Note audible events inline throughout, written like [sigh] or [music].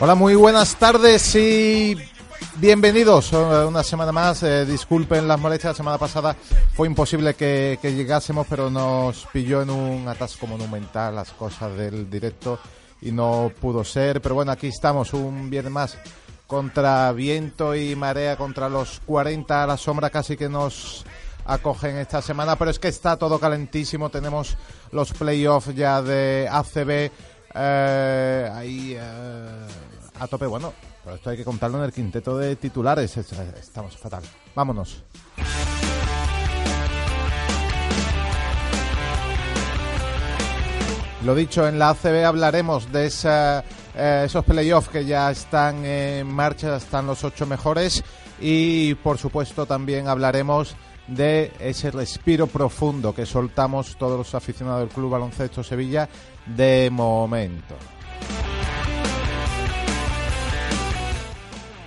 Hola, muy buenas tardes y bienvenidos una semana más. Eh, disculpen las molestias, la semana pasada fue imposible que, llegásemos, pero nos pilló en un atasco monumental las cosas del directo y no pudo ser. Pero bueno, aquí estamos un viernes más contra viento y marea, contra los 40 a la sombra casi que nos acogen esta semana, pero es que está todo calentísimo, tenemos los playoffs ya de ACB, eh, ahí eh, a tope. Bueno, pero esto hay que contarlo en el quinteto de titulares. Estamos fatal. Vámonos. Lo dicho, en la ACB hablaremos de eh, esos playoffs que ya están en marcha, están los ocho mejores y por supuesto también hablaremos de ese respiro profundo que soltamos todos los aficionados del Club Baloncesto Sevilla de momento.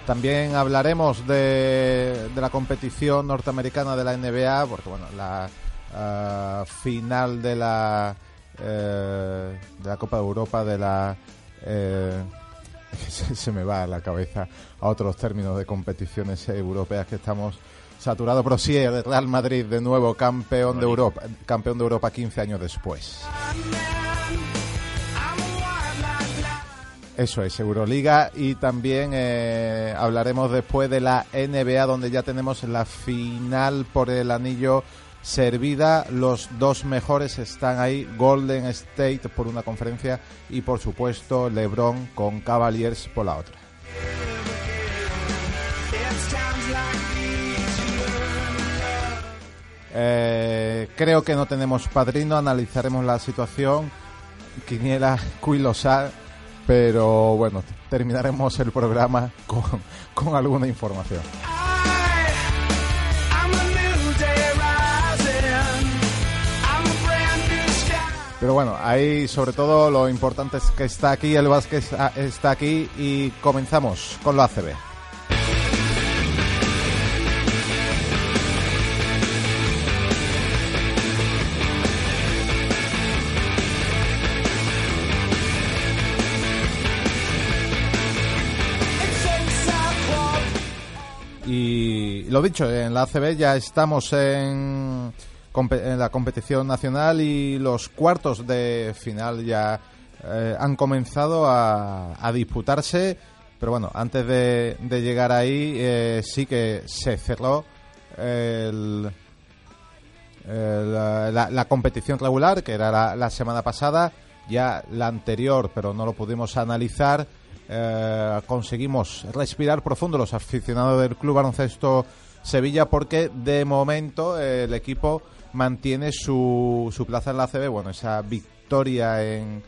También hablaremos de, la competición norteamericana de la NBA, porque bueno, la eh, final de la eh, de la Copa de Europa, de la eh, [laughs] se, me va a la cabeza a otros términos de competiciones europeas que estamos sí el Real Madrid de nuevo campeón de Europa, campeón de Europa 15 años después. Eso es, Euroliga y también eh, hablaremos después de la NBA donde ya tenemos la final por el anillo servida. Los dos mejores están ahí, Golden State por una conferencia y por supuesto LeBron con Cavaliers por la otra. Eh, creo que no tenemos padrino, analizaremos la situación. Quiniela Cuilosar pero bueno, terminaremos el programa con, alguna información. Pero bueno, ahí sobre todo lo importante es que está aquí, el Vázquez está aquí y comenzamos con lo ACB. Y lo dicho, en la ACB ya estamos en, la competición nacional y los cuartos de final ya eh, han comenzado a, disputarse. Pero bueno, antes de, llegar ahí, eh, sí que se cerró la, competición regular, que era la semana pasada, ya la anterior, pero no lo pudimos analizar eh, conseguimos respirar profundo los aficionados del Club Baloncesto Sevilla porque de momento eh, el equipo mantiene su, su plaza en la CB, bueno, esa victoria en,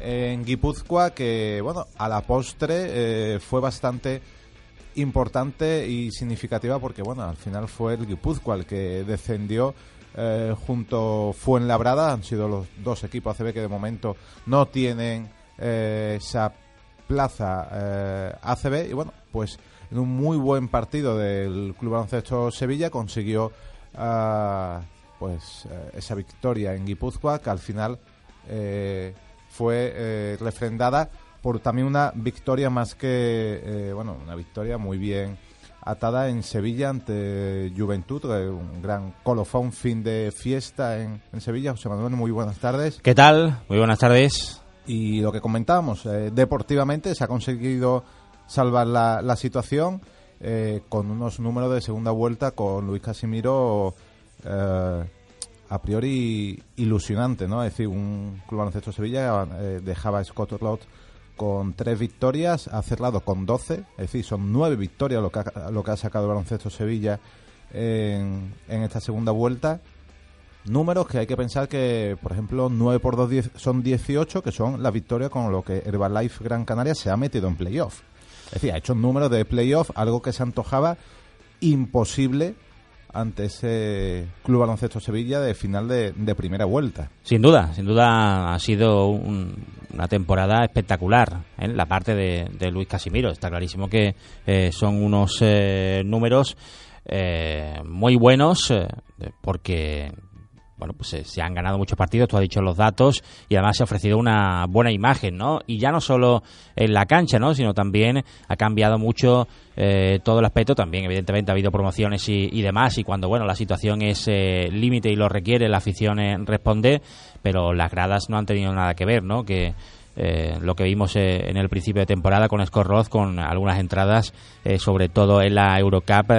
en Guipúzcoa que, bueno, a la postre eh, fue bastante importante y significativa porque, bueno, al final fue el Guipúzcoa el que descendió eh, junto Fuenlabrada, han sido los dos equipos ACB que de momento no tienen esa plaza eh, ACB y bueno, pues en un muy buen partido del Club Baloncesto Sevilla consiguió ah, pues eh, esa victoria en Guipúzcoa que al final eh, fue refrendada por también una victoria más que bueno una victoria muy bien atada en Sevilla ante Juventud, un gran colofón, fin de fiesta en, en Sevilla. José Manuel, muy buenas tardes. ¿Qué tal? Muy buenas tardes. Y lo que comentábamos, eh, deportivamente se ha conseguido salvar la, situación eh, con unos números de segunda vuelta con Luis Casimiro eh, a priori ilusionante, ¿no? Es decir, un club baloncesto Sevilla eh, dejaba a Scott Roth con tres victorias, ha cerrado con 12, es decir, son nueve victorias lo que ha, lo que ha sacado el baloncesto Sevilla en, en esta segunda vuelta. Números que hay que pensar que, por ejemplo, 9 por 2 10 son 18, que son la victoria con lo que Herbalife Gran Canaria se ha metido en playoff. Es decir, ha hecho un número de playoff, algo que se antojaba imposible ante ese Club Baloncesto Sevilla de final de, de primera vuelta. Sin duda, sin duda ha sido un- una temporada espectacular en la parte de, Luis Casimiro. Está clarísimo que eh, son unos eh, números eh, muy buenos eh, porque bueno, pues eh, se han ganado muchos partidos, tú has dicho los datos, y además se ha ofrecido una buena imagen, ¿no? Y ya no solo en la cancha, ¿no? Sino también ha cambiado mucho eh, todo el aspecto, también evidentemente ha habido promociones y, y demás, y cuando, bueno, la situación es eh, límite y lo requiere, la afición eh, responde, pero las gradas no han tenido nada que ver, ¿no? Que lo que vimos eh, en el principio de temporada con Scott Roth, con algunas entradas, sobre todo en la Eurocup,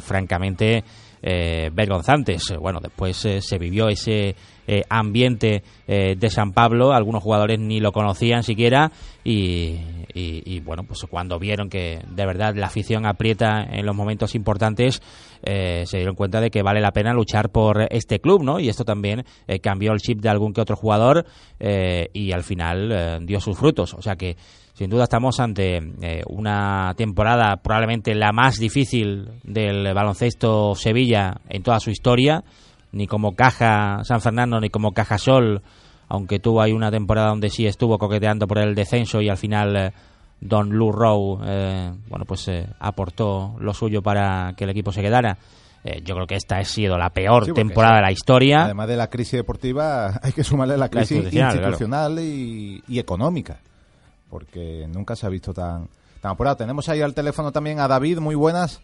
francamente eh, vergonzantes. Eh, Bueno, después eh, se vivió ese eh, ambiente de San Pablo, algunos jugadores ni lo conocían siquiera y, y- bueno, pues cuando vieron que de verdad la afición aprieta en los momentos importantes, se dieron cuenta de que vale la pena luchar por este club, ¿no? Y esto también cambió el chip de algún que otro jugador y al final dio sus frutos. O sea que sin duda estamos ante eh, una temporada probablemente la más difícil del baloncesto Sevilla en toda su historia, ni como Caja San Fernando ni como Caja Sol, aunque tuvo ahí una temporada donde sí estuvo coqueteando por el descenso y al final eh, Don Lou Rowe eh, bueno pues eh, aportó lo suyo para que el equipo se quedara. Yo creo que esta ha sido la peor Sí, temporada sí. de la historia. Además de la crisis deportiva, [laughs] hay que sumarle la crisis institucional, institucional, y, y económica, porque nunca se ha visto tan, tan apurado. Tenemos ahí al teléfono también a David, muy buenas.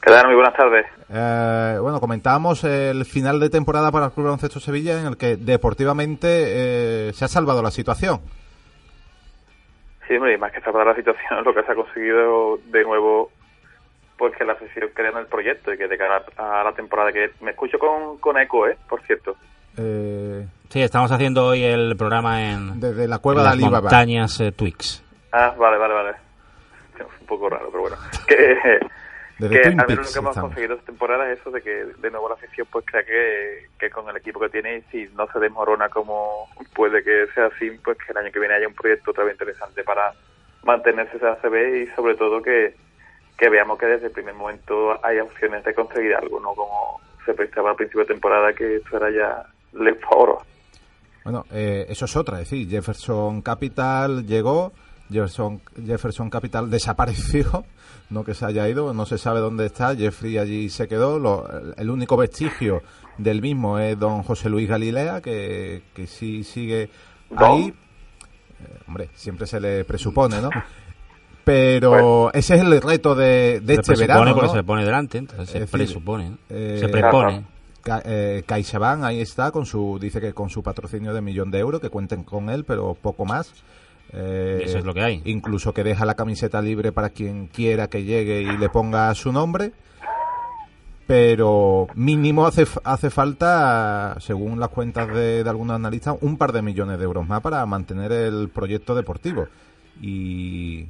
¿Qué tal? Muy buenas tardes. Eh, bueno, comentábamos el final de temporada para el Club Baloncesto Sevilla en el que deportivamente eh, se ha salvado la situación. Sí, hombre, y más que salvar la situación, [laughs] lo que se ha conseguido de nuevo, pues que la afición crea en el proyecto y que de cara a la temporada que me escucho con, con eco, ¿eh? Por cierto. Eh, Sí, estamos haciendo hoy el programa en, desde la en cueva de las Alibaba. montañas eh, Twix. Ah, vale, vale, vale. Un poco raro, pero bueno. [laughs] Que, Desde que Twin al menos lo que hemos estamos. conseguido esta temporada es eso de que de nuevo la afición pues crea que, que con el equipo que tiene, si no se desmorona como puede que sea así, pues que el año que viene haya un proyecto otra vez interesante para mantenerse ese ACB y sobre todo que, que veamos que desde el primer momento hay opciones de conseguir algo, no como se pensaba al principio de temporada que esto era ya le oro. Bueno, eh, eso es otra, es decir, Jefferson Capital llegó, Jefferson, Jefferson Capital desapareció, no que se haya ido, no se sabe dónde está, Jeffrey allí se quedó, lo- el único vestigio del mismo es don José Luis Galilea, que, que sí sigue ahí. Eh, hombre, siempre se le presupone, ¿no? [laughs] Pero ese es el reto de, de se este presupone verano, porque ¿no? se le pone delante, entonces se decir, presupone, ¿no? eh, se prepone. Ca- eh, CaixaBank ahí está con su dice que con su patrocinio de millón de euros que cuenten con él pero poco más. Eh, eso es lo que hay. incluso que deja la camiseta libre para quien quiera que llegue y le ponga su nombre pero mínimo hace hace falta según las cuentas de, de algunos analistas un par de millones de euros más para mantener el proyecto deportivo. Y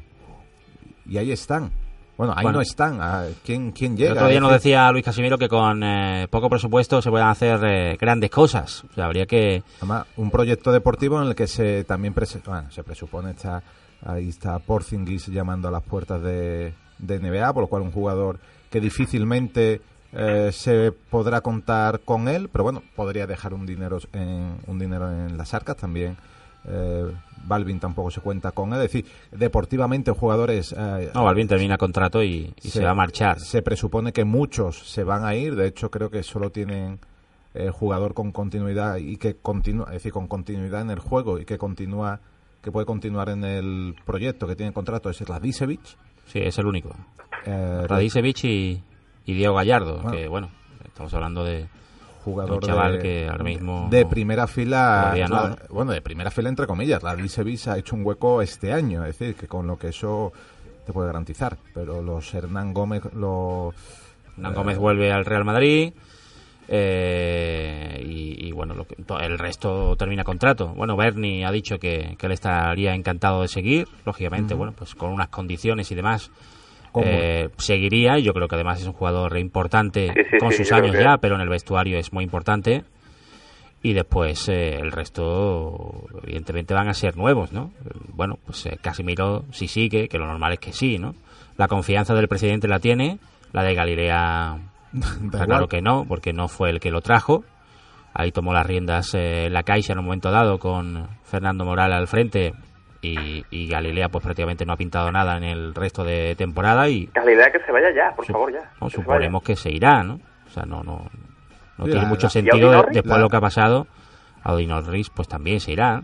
y ahí están bueno ahí Bueno. no están Ah, quién quién llega El otro día Es nos decía Luis Casimiro que con eh, poco presupuesto se pueden hacer eh, grandes cosas. O sea, habría que... Además, un proyecto deportivo en el que se también prese- bueno, se presupone está ahí está Porzingis llamando a las puertas de, de NBA, por lo cual un jugador que difícilmente eh, se podrá contar con él, pero bueno, podría dejar un dinero en un dinero en las arcas también. Eh, Balvin tampoco se cuenta con él, es decir, deportivamente jugadores eh, No, Balvin termina contrato y, y se, va a marchar. se presupone que muchos se van a ir, de hecho creo que solo tienen eh, jugador con continuidad y que continúa, es decir, con continuidad en el juego y que continúa que puede continuar en el proyecto que tiene contrato es Radisevich. Sí, es el único. eh, Radisevich y, y Diego Gallardo, Bueno. que bueno, estamos hablando de jugador un chaval de, que ahora mismo de primera fila bueno de primera fila entre comillas Radisevich ha hecho un hueco este año es decir que con lo que eso te puede garantizar pero los Hernán Gómez los Hernán Gómez vuelve al Real Madrid eh, y, bueno, lo que- el resto termina contrato. Bueno, Bernie ha dicho que, que él estaría encantado de seguir, lógicamente, bueno, pues con unas condiciones y demás. Eh, seguiría y yo creo que además es un jugador importante Sí, sí, con sí, sus años que- ya, pero en el vestuario es muy importante. Y después eh, el resto, evidentemente, van a ser nuevos, ¿no? Bueno, pues eh, Casimiro sí sigue, que lo normal es que sí, ¿no? La confianza del presidente la tiene, la de Galilea [laughs] está claro que no, porque no fue el que lo trajo. Ahí tomó las riendas eh, la Caixa en un momento dado con Fernando Moral al frente y, y Galilea pues prácticamente no ha pintado nada en el resto de temporada y Calidad que se vaya ya, por favor, ya. no, que se suponemos que se irá, ¿no? O sea, no, no, no Sí, tiene la- mucho la- sentido ¿Y de- después de La- lo que ha pasado. Audi Norris pues también se irá.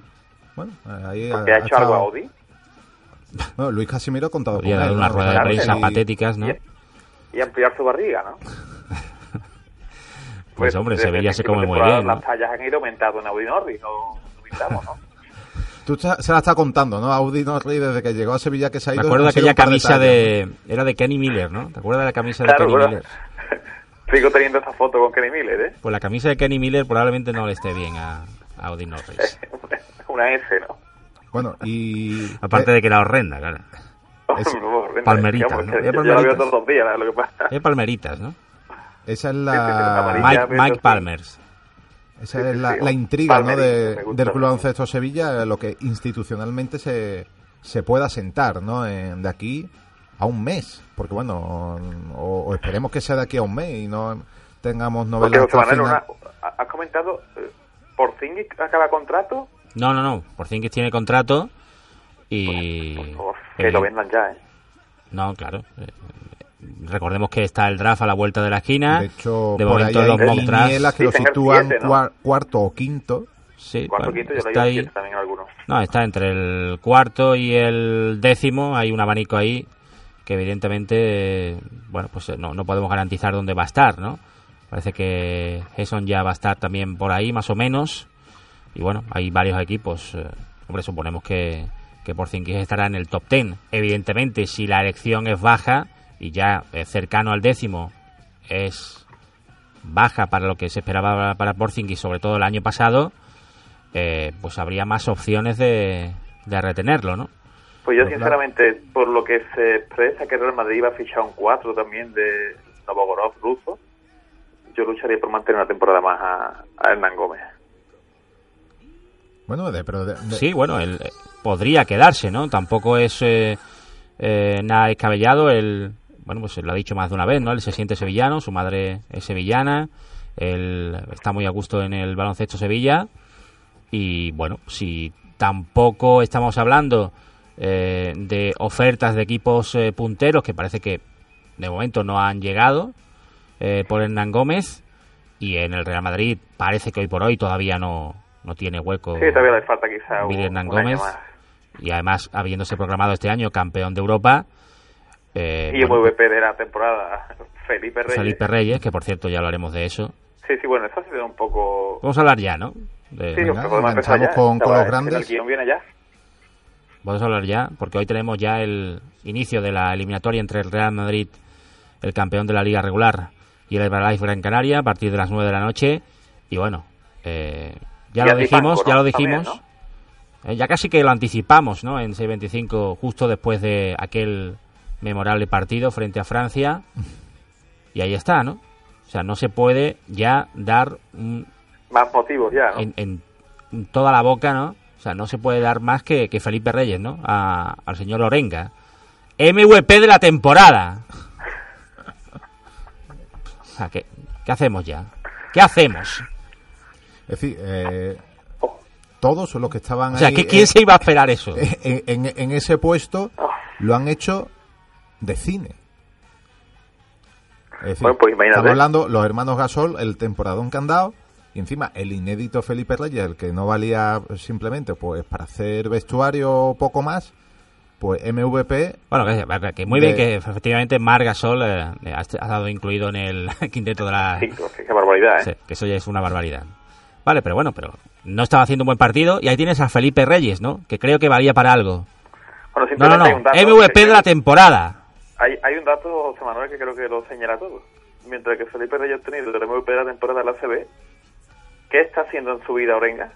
Bueno, ahí. ¿Que ha hecho algo Audi? No, Luis Casimiro ha contado Podría con dar él, una ¿no? rueda de prensa sí. patéticas, ¿no? Y, y ampliar su barriga, ¿no? [laughs] Pues hombre, desde Sevilla se come de muy bien, ¿no? Las tallas han ido aumentando en Audi Norris, no, no pintamos, ¿no? Tú se la está contando, ¿no? Audi Norris desde que llegó a Sevilla que se ha Me ido... acuerdo de aquella camisa de... Era de Kenny Miller, ¿no? ¿Te acuerdas de la camisa de Kenny bueno. Miller? [laughs] Sigo teniendo esa foto con Kenny Miller, ¿eh? Pues la camisa de Kenny Miller probablemente no le esté bien a, a Audi Norris. [laughs] Una S, ¿no? ¿no? Bueno, y... Aparte eh, de que era horrenda, claro. [laughs] Es- Horrenda, palmeritas, ¿no? Yo, yo la veo palmeritas. todos los días, ¿no? lo que pasa. Es palmeritas, ¿no? esa es Sí, sí, la... amarilla. Mike, Mike sí. Palmers. Esa Sí, es la, sí. la intriga ¿no? De- del Club Baloncesto Sevilla, lo que institucionalmente se, se pueda sentar ¿no? En- de aquí a un mes. Porque bueno, o, o esperemos que sea de aquí a un mes y no tengamos Porque, novelas. Una- ha- has comentado, eh, ¿Porzingis acaba contrato? No, no, no. Porzingis tiene contrato y... Por favor, que lo vendan ya, ¿eh? No, claro. Recordemos que está el draft a la vuelta de la esquina. De hecho, de por momento ahí los hay mock drafts- que lo sitúan siete, ¿no? cuar- cuarto o quinto. Sí, Cuarto, bueno, quinto, yo está ahí. siete también algunos. No, está entre el cuarto y el décimo. Hay un abanico ahí que evidentemente, bueno, pues eh, no, no podemos garantizar dónde va a estar, ¿no? Parece que Jason ya va a estar también por ahí, más o menos. Y bueno, hay varios equipos. eh, hombre, suponemos que, que Porzingis estará en el top ten. Evidentemente, si la elección es baja y ya eh, cercano al décimo es baja para lo que se esperaba para Porzingis, sobre todo el año pasado, eh, pues habría más opciones de, de retenerlo, ¿no? Pues yo, Pues sinceramente, por lo que se expresa que Real Madrid iba a fichar un 4 también de Novogorov ruso, yo lucharía por mantener una temporada más a, a Hernán Gómez. Bueno, de, pero de- de- Sí, bueno, él eh, podría quedarse, ¿no? Tampoco es eh, eh, nada descabellado. Él, bueno, pues lo ha dicho más de una vez, ¿no? Él se siente sevillano, su madre es sevillana, él está muy a gusto en el baloncesto Sevilla y, bueno, si tampoco estamos hablando eh, de ofertas de equipos eh, punteros que parece que de momento no han llegado eh, por Hernán Gómez y en el Real Madrid parece que hoy por hoy todavía no, no tiene hueco Sí, todavía le falta quizá un, Hernán un año Gómez más. y además habiéndose proclamado este año campeón de Europa eh, Y bueno, MVP de la temporada, [laughs] Felipe Reyes. Felipe Reyes que por cierto ya hablaremos de eso Sí, sí, bueno, eso ha sido un poco... vamos a hablar ya ¿no? De- Sí, Venga, podemos empezar enganchamos ya. con- con los El grandes. guion viene ya. vamos a hablar ya porque hoy tenemos ya el inicio de la eliminatoria entre el Real Madrid el campeón de la liga regular y el Herbalife Gran Canaria a partir de las 9 de la noche y bueno eh, ya Y lo dijimos ya lo dijimos Eh, ya casi que lo anticipamos, ¿no? En 6.25, justo después de aquel memorable partido frente a Francia. Y ahí está, ¿no? O sea, no se puede ya dar un- Más motivos ya, ¿no? en, en- en toda la boca, ¿no? O sea, no se puede dar más que, que Felipe Reyes, ¿no? A- al señor Lorenga. MVP de la temporada. O sea, ¿qué, qué hacemos ya? ¿Qué hacemos? Es decir, eh, todos los que estaban O sea, ahí ¿qué, ¿quién se iba a esperar eso? [laughs] en, en- en ese puesto lo han hecho de cine. Es decir, Bueno, pues imagínate. estamos hablando los hermanos Gasol, el temporadón que han dado, y encima el inédito Felipe Reyes, el que no valía simplemente pues para hacer vestuario o poco más, pues MVP Bueno, que, que muy De- bien que efectivamente Marc Gasol eh, ha ha estado incluido en el [laughs] quinteto de la... Sí, qué barbaridad, ¿eh? Sí, que eso ya es una barbaridad. Vale, pero bueno, pero no estaba haciendo un buen partido y ahí tienes a Felipe Reyes, ¿no? Que creo que valía para algo. Bueno, No, no, no. MVP que- de la temporada. Hay, hay un dato, José Manuel, que creo que lo señala todo. Mientras que Felipe Reyes tenido el MVP de la temporada de la CB, ¿Qué está haciendo en su vida Orenga?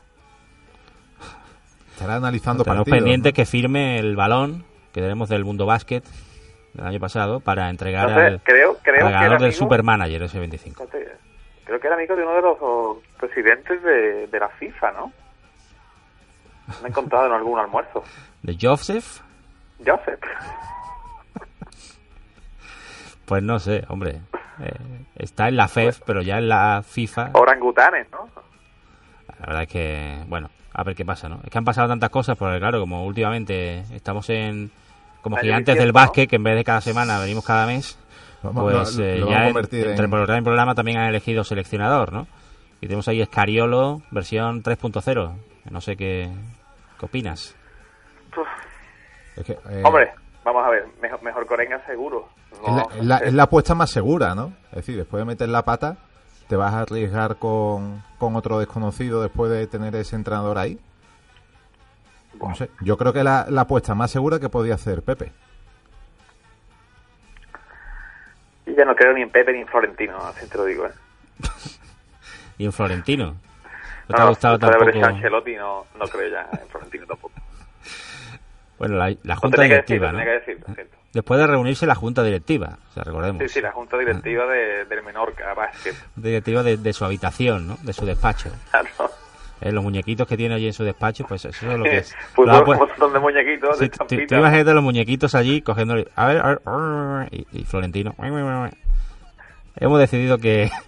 Estará analizando Estamos partidos. pendientes ¿no? que firme el balón que tenemos del Mundo Básquet del año pasado para entregar No sé, al, creo, creo al que ganador era del amigo- Supermanager ese 25. Fíjate, Creo que era amigo de uno de los presidentes de, de la FIFA, ¿no? Me he encontrado en algún almuerzo. ¿De Joseph? Joseph. Pues no sé, hombre. Eh, está en la FEF, pero ya en la FIFA. Orangutanes, ¿no? La verdad es que, bueno, a ver qué pasa, ¿no? Es que han pasado tantas cosas, porque claro, como últimamente estamos en como gigantes del básquet, que en vez de cada semana venimos cada mes, Vamos, pues lo- eh, lo ya en- entre en- programa y programa también han elegido seleccionador, ¿no? Y tenemos ahí Escariolo, versión 3.0. No sé qué, qué opinas. Es que, eh, Hombre, vamos a ver, mejor, mejor que Orenga seguro. es, No, la, es la- no sé. es la apuesta más segura, ¿no? Es decir, después de meter la pata, ¿te vas a arriesgar con, con otro desconocido después de tener ese entrenador ahí? No sé. Yo creo que la, la apuesta más segura que podía hacer Pepe. Y ya no creo ni en Pepe ni en Florentino, así te lo digo, ¿eh? [laughs] Y en Florentino. ¿No te No, ha gustado tampoco? Ancelotti no, no creo ya en Florentino tampoco. Bueno, la, junta tenía que decir, directiva, ¿no? que decir. Después de reunirse la junta directiva, o sea, recordemos. Sí, sí, la junta directiva de, del Menorca Basket. Directiva de, de su habitación, ¿no? De su despacho. Claro. Eh, los muñequitos que tiene allí en su despacho, pues eso es lo que es. Pues Lo ha un montón de muñequitos de Sí, tú- tú imagínate los muñequitos allí cogiendo a ver, a ver, a ver, y, y Florentino hemos decidido que [laughs]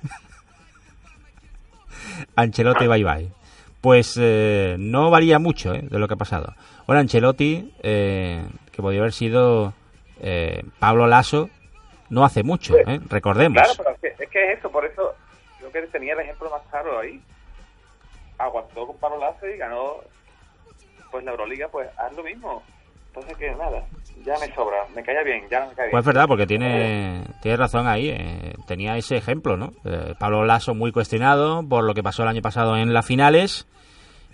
Ancelotti bye bye pues eh, no varía mucho eh, de lo que ha pasado bueno Ancelotti eh, que podría haber sido eh, Pablo Lasso no hace mucho eh, recordemos Claro, pero es que, es que es eso, por eso creo que tenía el ejemplo más claro ahí. Aguantó con Pablo Lasso y ganó pues la Euroliga, pues haz lo mismo. Entonces que nada, ya me sobra, me caía bien, ya no me cae bien. Pues es verdad, porque tiene, tiene razón ahí. eh, tenía ese ejemplo, ¿no? Eh, Pablo Lasso muy cuestionado por lo que pasó el año pasado en las finales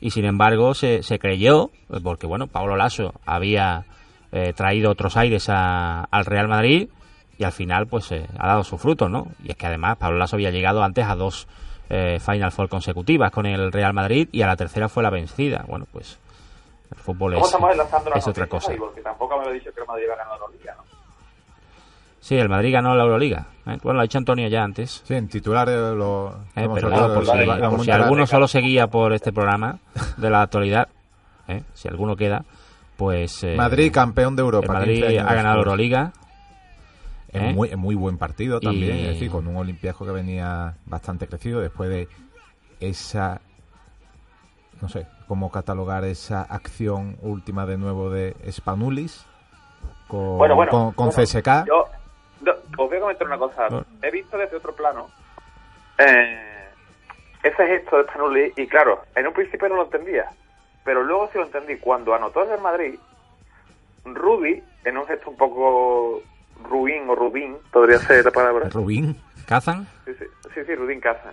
y sin embargo se, se creyó, eh, porque bueno, Pablo Lasso había eh, traído otros aires a- al Real Madrid y al final pues eh, ha dado su fruto, ¿no? Y es que además Pablo Lasso había llegado antes a dos eh, Final Four consecutivas con el Real Madrid y a la tercera fue la vencida. Bueno, pues el fútbol ¿Cómo es, es otra cosa. Porque tampoco me dicho que el Madrid iba a ganar la Euroliga, ¿no? Sí, el Madrid ganó la Euroliga. ¿eh? Bueno, lo ha dicho Antonio ya antes. Sí, en titulares lo Eh, hemos pero digo, por, lo- si, lo- lo por alguno solo seguía por este programa de la actualidad, ¿eh? si alguno queda, pues eh, Madrid campeón de Europa. el Madrid 15 años ha ganado la. Euroliga. En ¿eh? muy, en muy buen partido también, Y- es decir, con un Olympiaco que venía bastante crecido después de esa, no sé, cómo catalogar esa acción última de nuevo de Spanulis con, Bueno, bueno, con, con bueno, CSK. Yo os voy a comentar una cosa. He visto desde otro plano eh, ese gesto de Spanuli y claro, en un principio no lo entendía, pero luego sí lo entendí. Cuando anotó el Madrid, Rudy, en un gesto un poco ruin o rubín, podría ser la palabra. Rubín. ¿Cazan? Sí, sí, sí, sí, Rudín Casa.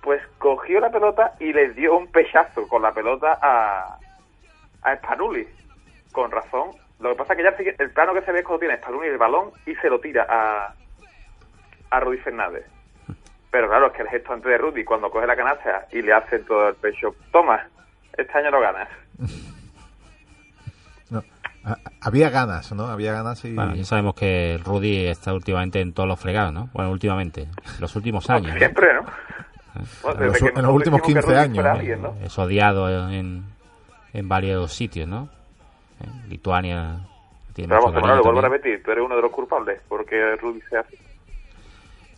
Pues cogió la pelota y le dio un pechazo con la pelota a, a Spanuli. Con razón. Lo que pasa es que ya el plano que se ve es cuando tiene Spanuli el balón y se lo tira a, a Rudy Fernández. Pero claro, es que el gesto antes de Rudy, cuando coge la canasta y le hace todo el pecho, toma, este año lo ganas. [laughs] No, había ganas, ¿no? Había ganas y... Bueno, ya sabemos que Rudy está últimamente en todos los fregados, ¿no? Bueno, últimamente, los últimos años. ¿no? Siempre, ¿no? Bueno, En los- desde que en los últimos decimos que 15 Rudy años. Es odiado en, en varios sitios, ¿no? Lituania tiene Pero vamos, lo vuelvo a repetir, tú eres uno de los culpables, porque Rudy sea así.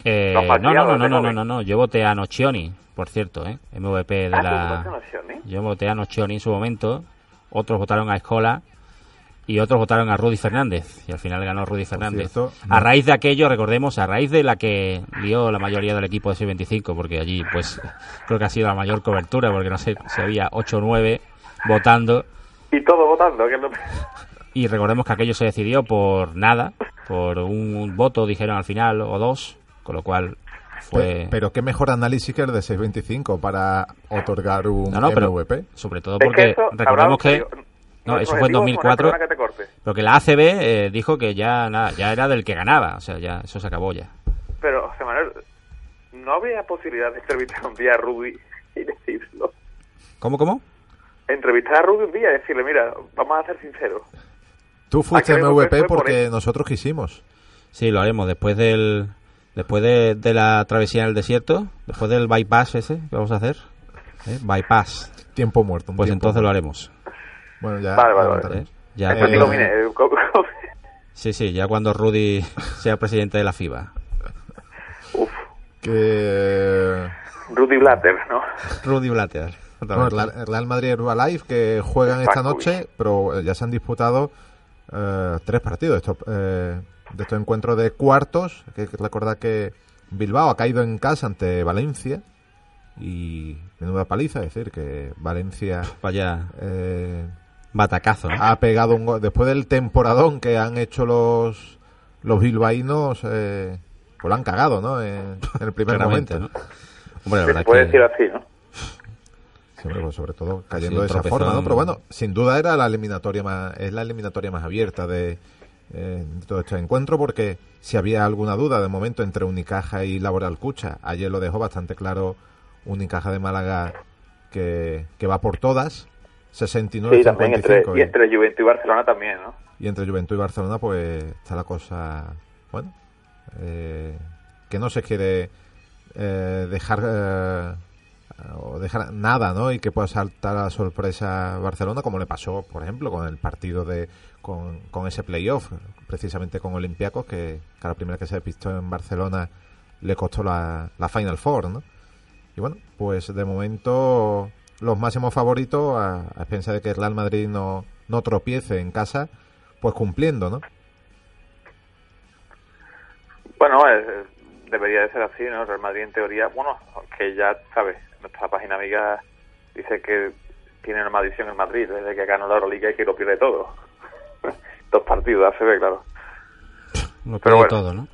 Eh, no, no, no, no, no, no, no, yo voté a Nocioni, por cierto, ¿eh? MVP de Ah, ¿tú la... Yo voté a Nocioni en su momento, otros votaron a Escola y otros votaron a Rudy Fernández. Y al final ganó Rudy Fernández. cierto, a no. raíz de aquello, recordemos, a raíz de la que dio la mayoría del equipo de C25, porque allí pues creo que ha sido la mayor cobertura, porque no sé si había 8 o 9 votando. Y todo votando, que es lo Y recordemos que aquello se decidió por nada, por un voto, dijeron al final, o dos, con lo cual fue... Pe- Pero qué mejor análisis que el de 625 para otorgar un No, no, pero sobre todo Es que porque eso, recordemos que... No, eso fue en objetivo, Manuel, 2004. perdona que te corte, Porque la ACB eh, dijo que ya nada, ya era del que ganaba, o sea, ya eso se acabó ya. pero, José Manuel, ¿no había posibilidad de entrevistar un día a Rudy y decirlo. ¿Cómo, cómo? Entrevistar a Rudy un día y decirle, mira, vamos a ser sinceros. Tú fuiste MVP por porque nosotros quisimos. Sí, lo haremos después del después de, de la travesía en el desierto, después del bypass ese que vamos a hacer. ¿eh? Bypass. Tiempo muerto. Pues tiempo entonces lo haremos. Bueno, ya. Vale, vale, ya vale. ¿eh? Ya Después Eh, cuando- [laughs] sí, sí, ya cuando Rudy sea presidente de la FIBA. uf, Que. Rudy Blatter, ¿no? Rudy Blatter. Bueno, el Real- Madrid Herbalife que juegan esta noche, pero eh, ya se han disputado eh, tres partidos de estos, eh, de estos encuentros de cuartos. Que hay que recordar que Bilbao ha caído en casa ante Valencia y menuda paliza, es decir, que Valencia Vaya eh, batacazo, ¿no? ha pegado un gol. Después del temporadón que han hecho los, los bilbaínos, eh, pues lo han cagado, ¿no? En, en el primer momento. ¿no? Hombre, la Se puede que decir así, ¿no? Pues sobre todo cayendo de esa tropezón. forma, ¿no? Pero bueno, sin duda era la eliminatoria más, es la eliminatoria más abierta de, eh, de todo este encuentro, porque si había alguna duda de momento entre Unicaja y Laboral Cucha, ayer lo dejó bastante claro Unicaja de Málaga que, que va por todas, 69 Sí, también, entre, 55 y entre Juventud y Barcelona también, ¿no? y entre Juventud y Barcelona, pues está la cosa, bueno, eh, que no se quiere eh, dejar eh, o dejar nada, ¿no? Y que pueda saltar a la sorpresa Barcelona, como le pasó, por ejemplo, con el partido de con, con ese playoff, precisamente con Olympiacos, que, que a la primera que se despistó en Barcelona le costó la, la Final Four, ¿no? Y bueno, pues de momento los máximos favoritos, a, a de que el Real Madrid no, no tropiece en casa, pues cumpliendo, ¿no? Bueno, eh, debería de ser así, ¿no? Real Madrid en teoría, bueno, aunque ya, ¿sabes? Nuestra página amiga dice que tiene una maldición en Madrid desde que ganó la Euroliga y que lo pierde todo. [laughs] Dos partidos, ve, claro. Lo Pero pierde bueno. todo, ¿no?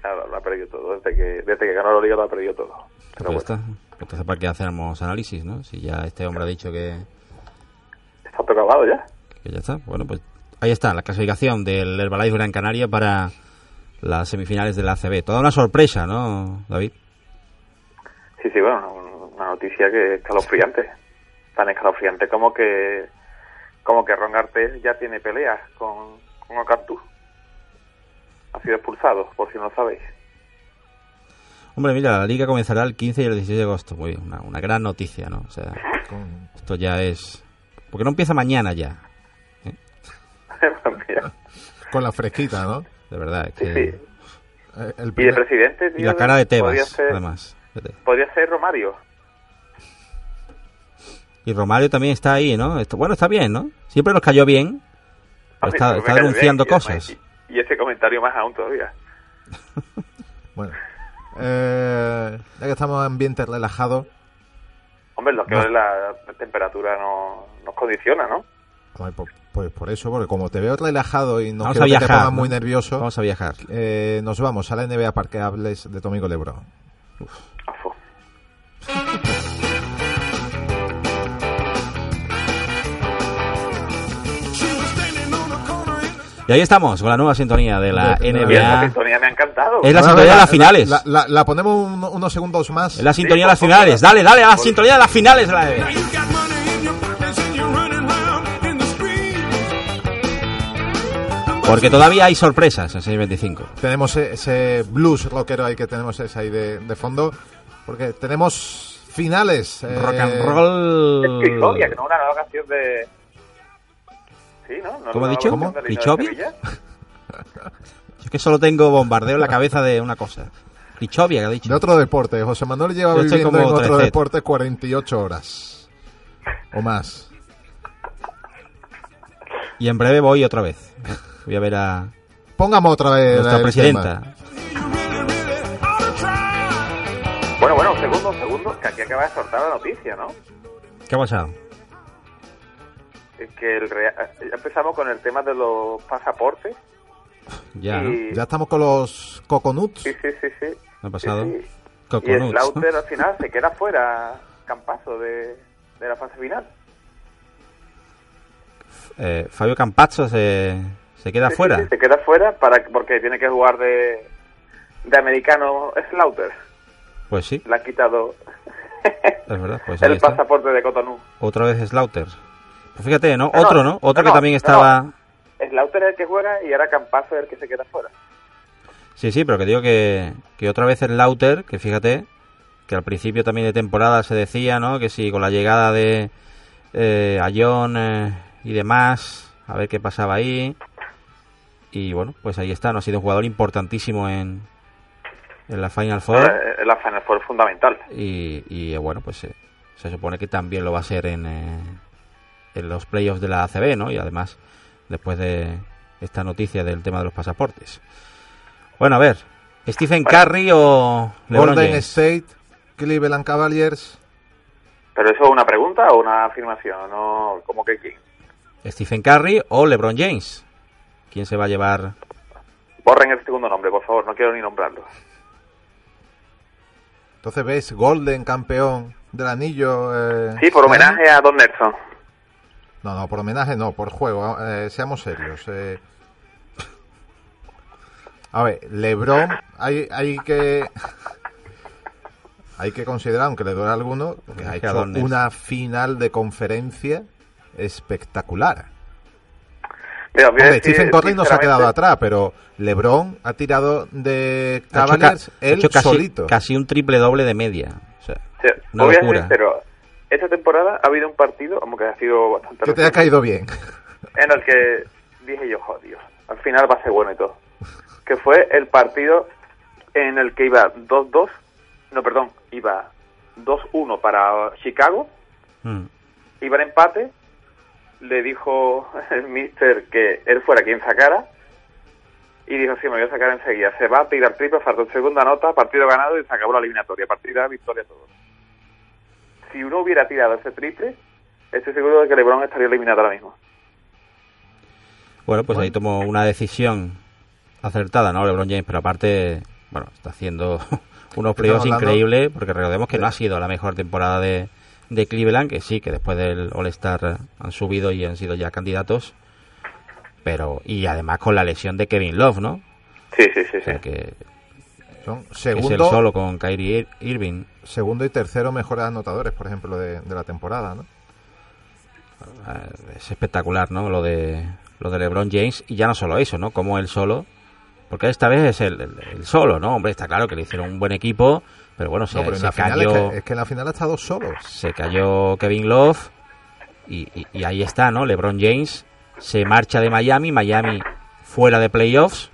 Claro, lo ha perdido todo. Desde que, desde que ganó la Euroliga lo ha perdido todo. Pero Pues bueno, ya está. Entonces, ¿para qué hacemos análisis, no? Si ya este hombre ha dicho que, está todo acabado ya. que ya está. Bueno, pues ahí está, la clasificación del Herbalife Gran Canaria para las semifinales de la ACB. Toda una sorpresa, ¿no, David? Sí, sí, bueno, una noticia que es escalofriante. Tan escalofriante como que como que Ron Artes ya tiene peleas con, con Ocantú. Ha sido expulsado, por si no lo sabéis. Hombre, mira, la liga comenzará el 15 y el 16 de agosto. Muy bien, una, una gran noticia, ¿no? O sea, [laughs] esto ya es... Porque no empieza mañana ya, Mira, [laughs] con la fresquita, ¿no? de verdad. Es sí, que... sí. Eh, El Y de primer- presidente, Y la cara de Tebas, ser, además. Podría ser Romario. Y Romario también está ahí, ¿no? Esto, bueno, está bien, ¿no? Siempre nos cayó bien. Pero está, me está cae denunciando bien, cosas. Y, y ese comentario más aún todavía. [laughs] Bueno, eh, ya que estamos en ambiente relajado, Hombre, lo que No. es la temperatura no, nos condiciona, ¿no? Ay, pues por eso, porque como te veo relajado y no Vamos quiero a que te pongas ¿no? muy nervioso, Vamos a viajar. eh, nos vamos a la NBA para que hables de Tomico Lebron. Afo. [laughs] Y ahí estamos, con la nueva sintonía de la De- NBA. sintonía me ha encantado. Es la sintonía de las finales. La, la- la ponemos un- unos segundos más. Es la sintonía Sí, de las finales. Dale, dale a la sintonía de las finales de la NBA. Porque todavía hay sorpresas en 625. Tenemos e- ese blues rockero ahí que tenemos ese ahí de, de fondo, porque tenemos finales. eh, Rock and Es roll. Cricovia, que no es una nueva canción de... Sí, ¿no? ¿No es ¿Cómo ha dicho? ¿Cómo? Sevilla? [laughs] Es que solo tengo bombardeo en la cabeza de una cosa. Lichovia, que ha dicho. De otro deporte. José Manuel lleva Yo viviendo como en otro deporte 48 horas. O más. Y en breve voy otra vez. Voy a ver a Pongamos otra vez nuestra presidenta. tema. Bueno, bueno, un segundo, un segundo, que aquí acaba de soltar la noticia, ¿no? ¿Qué ha pasado? Que el rea- ya empezamos con el tema de los pasaportes. Ya. Ya estamos con los coconuts. Sí, sí, sí, sí. ¿Qué ha pasado? Sí, sí. Y el Slaughter al final se queda fuera, Campazo, de, de la fase final. Eh, Fabio Campazzo se, se queda Sí, fuera. se queda fuera para, porque tiene que jugar de, de americano Slaughter. Pues sí. Le han quitado Es verdad, pues [laughs] el está. pasaporte de Cotonou. Otra vez Slaughter. Pues fíjate, ¿no? Otro, no. Otro que también estaba... Slaughter es el que juega y ahora Campazo es el que se queda fuera. Sí, sí, pero que digo que, que otra vez el Lauter, que fíjate, que al principio también de temporada se decía, ¿no? Que si con la llegada de eh, Ayón eh, y demás, a ver qué pasaba ahí. Y bueno, pues ahí está, ¿no? Ha sido un jugador importantísimo en, en la Final Four. Eh, La Final Four es fundamental. Y, y, eh, bueno, pues eh, se supone que también lo va a ser en, eh, en los playoffs de la ACB, ¿no? Y además, después de esta noticia del tema de los pasaportes. Bueno, a ver, ¿Stephen Curry o LeBron Golden James? State, Cleveland Cavaliers. ¿Pero eso es una pregunta o una afirmación? No, ¿Cómo que quién? ¿Stephen Curry o LeBron James? ¿Quién se va a llevar? Borren el segundo nombre, por favor, no quiero ni nombrarlo. Entonces ves Golden campeón del anillo. eh, Sí, por homenaje a Don Nelson. No, no, por homenaje no, por juego. eh, seamos serios. eh. A ver, LeBron, hay, hay que. Hay que considerar, aunque le duele a alguno, que ha hecho una final de conferencia espectacular. Mira, voy a Hombre, decir, Stephen Curry no se ha quedado atrás, pero LeBron ha tirado de Ha hecho ca- Cavaliers ha él hecho casi, solito. casi un triple doble de media. O sea, sí, una voy a locura. decir, pero esta temporada ha habido un partido, aunque ha sido bastante Que te ha caído bien. en el que dije yo, oh Dios, al final va a ser bueno y todo. Que fue el partido en el que iba 2-2, no, perdón, iba 2-1 para Chicago, mm, iba en empate, le dijo el mister que él fuera quien sacara, y dijo, sí, me voy a sacar enseguida. Se va a tirar triple, faltó segunda nota, partido ganado y se acabó la eliminatoria. Partida, victoria, todo. Si uno hubiera tirado ese triple, estoy seguro de que LeBron estaría eliminado ahora mismo. Bueno, pues ahí tomó una decisión acertada, ¿no? LeBron James, pero aparte, bueno, está haciendo [laughs] unos playoffs increíbles, porque recordemos que no ha sido la mejor temporada de, de Cleveland, que sí, que después del All-Star han subido y han sido ya candidatos, pero, y además con la lesión de Kevin Love, ¿no? Sí, sí, sí. O sea sí. que Son es el solo con Kyrie Ir- Irving. segundo y tercero mejores anotadores, por ejemplo, de, de la temporada, ¿no? Eh, Es espectacular, ¿no? Lo de lo de LeBron James y ya no solo eso, ¿no? Como él solo, porque esta vez es el, el- el solo, ¿no? Hombre, está claro que le hicieron un buen equipo, pero bueno, se, No, pero en se la final es cayó que, es que en la final ha estado solo. se cayó Kevin Love y, y- y ahí está, ¿no? LeBron James se marcha de Miami, Miami fuera de playoffs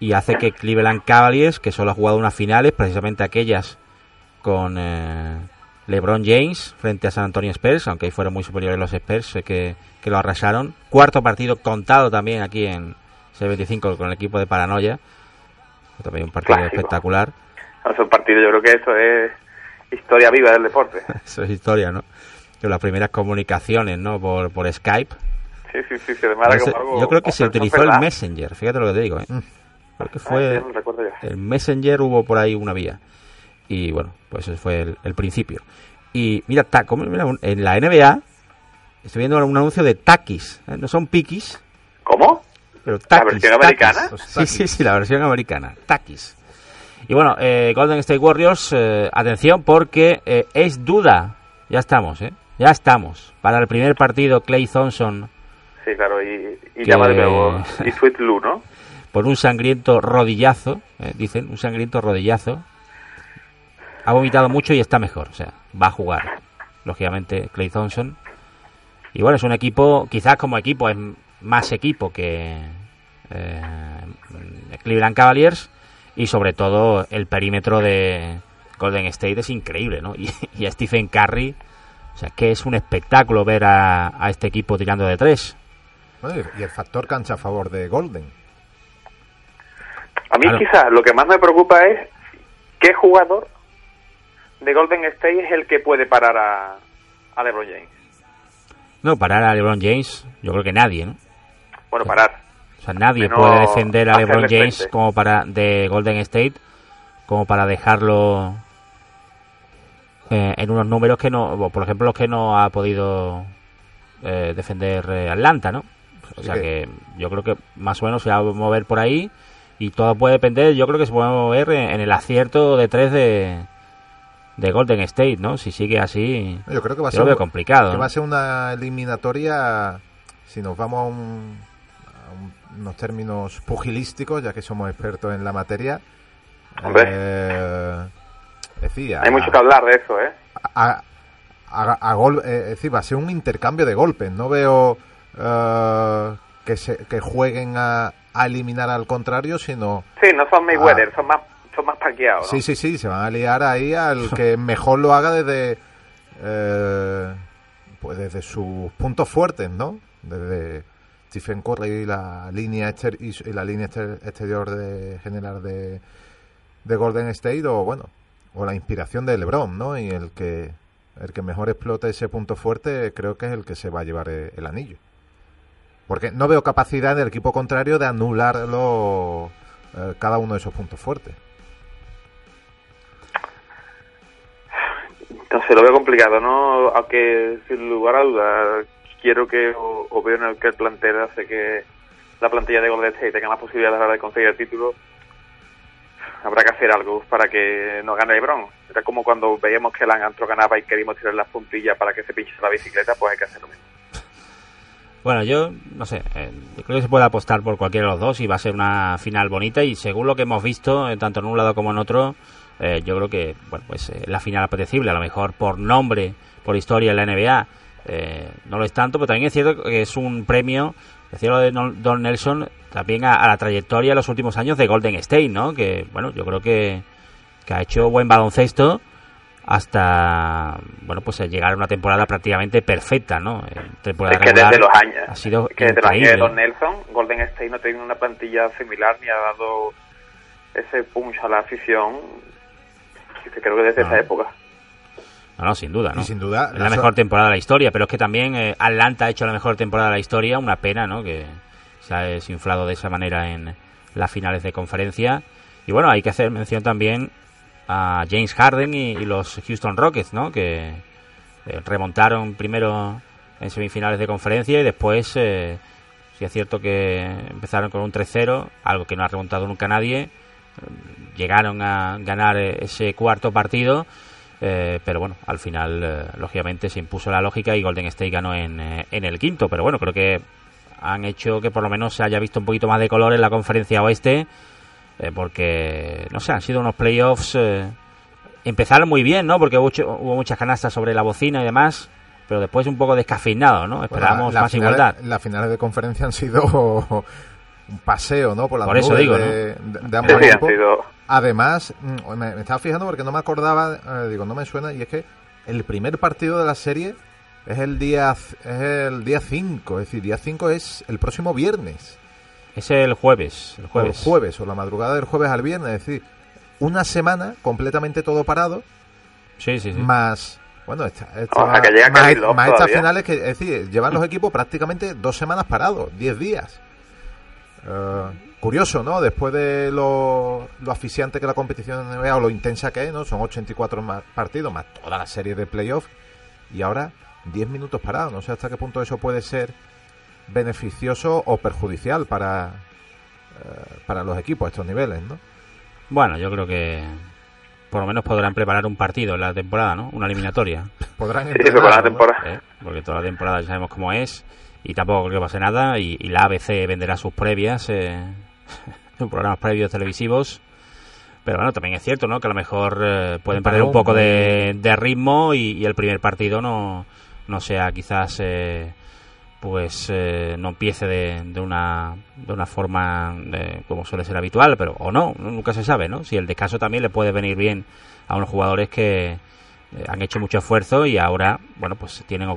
y hace que Cleveland Cavaliers, que solo ha jugado unas finales, precisamente aquellas con eh, LeBron James frente a San Antonio Spurs, aunque ahí fueron muy superiores los Spurs que, que lo arrasaron. Cuarto partido contado también aquí en C25 con el equipo de Paranoia. También un partido Clásico. espectacular. No, es un partido, yo creo que eso es historia viva del deporte. [laughs] Eso es historia, ¿no? Que las primeras comunicaciones, ¿no? Por, por Skype. Sí, sí, sí, algo- yo creo que se utilizó el. Messenger, fíjate lo que te digo, ¿eh? Mm. Creo que Ah, fue sí, no recuerdo ya. el Messenger, hubo por ahí una vía. Y bueno, pues ese fue el, el principio. Y mira, ta- como- mira, en la NBA estoy viendo un anuncio de Takis, ¿eh? no son Pikis, ¿Cómo? pero Takis. versión Takis. americana? Sí, sí, sí, la versión americana, Takis. Y bueno, eh, Golden State Warriors, eh, atención porque eh, es duda, ya estamos, ¿eh? Ya estamos. Para el primer partido, Clay Thompson Sí, claro, y, y Que- llama de nuevo. Y Sweet Lou, ¿no? Por un sangriento rodillazo, eh, dicen, un sangriento rodillazo. Ha vomitado mucho y está mejor, o sea, va a jugar, lógicamente, Clay Thompson. Y bueno, es un equipo, quizás como equipo es más equipo que eh, Cleveland Cavaliers y sobre todo el perímetro de Golden State es increíble, ¿no? Y, a Stephen Curry, o sea, que es un espectáculo ver a, a este equipo tirando de tres. Y el factor cancha a favor de Golden. A mí Claro. quizás lo que más me preocupa es qué jugador de Golden State es el que puede parar a, a LeBron James. No, parar a LeBron James, yo creo que nadie, ¿no? Bueno, parar. O sea, nadie Menos puede defender a LeBron James frente. como para de Golden State como para dejarlo eh, en unos números que no, por ejemplo, los que no ha podido eh, defender eh, Atlanta, ¿no? O sea que yo creo que más o menos se va a mover por ahí y todo puede depender, yo creo que se puede mover en, el acierto de tres de, de Golden State, ¿no? Si sigue así, Yo creo que va a ser un- complicado. que ¿no? va a ser una eliminatoria, si nos vamos a, un- a un- unos términos pugilísticos, ya que somos expertos en la materia. Hombre. eh, es decir, a- Hay mucho que hablar de eso, ¿eh? a, a- a gol- eh, es decir, va a ser un intercambio de golpes. No veo eh, que, se, que jueguen a, a eliminar al contrario, sino Sí, no son Mayweather, Ah. son más son más parqueados, ¿no? Sí, sí, sí, se van a liar ahí al [laughs] que mejor lo haga desde eh, pues desde sus puntos fuertes, ¿no? Desde Stephen Curry y la línea exter- y la línea exter- exterior de general de, de Golden State o bueno, o la inspiración de LeBron, ¿no? Y el que el que mejor explote ese punto fuerte creo que es el que se va a llevar el, el anillo. Porque no veo capacidad del equipo contrario de anularlo eh, cada uno de esos puntos fuertes. Entonces lo veo complicado, ¿no? Aunque sin lugar a dudas quiero que o, o veo en el que el plantel hace que la plantilla de Golden State tenga más posibilidades a la hora de conseguir el título. Habrá que hacer algo para que no gane LeBron. Era como cuando veíamos que el Antro ganaba y queríamos tirar las puntillas para que se pinche la bicicleta, pues hay que hacer lo mismo. Bueno, yo no sé, eh, creo que se puede apostar por cualquiera de los dos y va a ser una final bonita y según lo que hemos visto, eh, tanto en un lado como en otro, eh, yo creo que bueno, pues eh, la final apetecible, a lo mejor por nombre, por historia en la NBA, eh, no lo es tanto, pero también es cierto que es un premio, decía lo de Don Nelson, también a, a la trayectoria en los últimos años de Golden State, ¿no? Que bueno, yo creo que, que ha hecho buen baloncesto hasta bueno pues llegar a una temporada prácticamente perfecta, ¿no? Eh, temporada Es que regular desde los años, ha sido es que desde los años de. Don Nelson, Golden State no tiene una plantilla similar ni ha dado ese punch a la afición. que Creo que desde No. esa época. No, no, sin duda, ¿no? Y sin duda, Es la la so- mejor temporada de la historia, pero es que también eh, Atlanta ha hecho la mejor temporada de la historia. Una pena, ¿no? Que se ha desinflado de esa manera en las finales de conferencia. Y bueno, hay que hacer mención también a James Harden y, los Houston Rockets, ¿no? Que eh, remontaron primero en semifinales de conferencia y después, eh, sí es cierto que empezaron con un 3-0, algo que no ha remontado nunca nadie. Llegaron a ganar eh, ese cuarto partido. Eh, pero bueno, al final, lógicamente, se impuso la lógica y Golden State ganó en, en el quinto. Pero bueno, creo que han hecho que por lo menos se haya visto un poquito más de color en la conferencia oeste, eh, porque, no sé, han sido unos playoffs. eh, empezaron muy bien, ¿no? Porque hubo, muchas canastas sobre la bocina y demás, pero después un poco descafeinado, ¿no? Esperábamos la- la más finales- igualdad. Las finales de conferencia han sido un paseo, ¿no? Por las Por eso digo, de, de- de Sí, ambos sí, equipos. sido Además, mm, me, me estaba fijando porque no me acordaba, eh, digo, no me suena, y es que el primer partido de la serie es el día es el día 5, es decir, día 5 es el próximo viernes, Es el jueves. El o el jueves. jueves, o la madrugada del jueves al viernes, es decir, una semana completamente todo parado, Sí, sí, sí. más... Bueno, esta, esta- O que más, Love más estas finales que, es decir, llevan los equipos prácticamente dos semanas parados, 10 días. Eh, curioso, ¿no? Después de lo, lo asfixiante que la competición de NBA o lo intensa que es, ¿no? Son 84 ma- partidos más toda la serie de playoff y ahora 10 minutos parados. No sé hasta qué punto eso puede ser beneficioso o perjudicial para, eh, para los equipos a estos niveles, ¿no? Bueno, yo creo que por lo menos podrán preparar un partido en la temporada, ¿no? Una eliminatoria. [laughs] Podrán para la ¿no? temporada. ¿eh? porque toda la temporada ya sabemos cómo es y tampoco creo que pase nada y, y la ABC venderá sus previas eh, [laughs] sus programas previos televisivos pero bueno también es cierto ¿no? que a lo mejor eh, pueden perder un poco de ritmo y, y el primer partido no, no sea quizás eh, pues eh, no empiece de, de una de una forma eh, como suele ser habitual pero o no nunca se sabe no si el descanso también le puede venir bien a unos jugadores que eh, han hecho mucho esfuerzo y ahora, bueno, pues tienen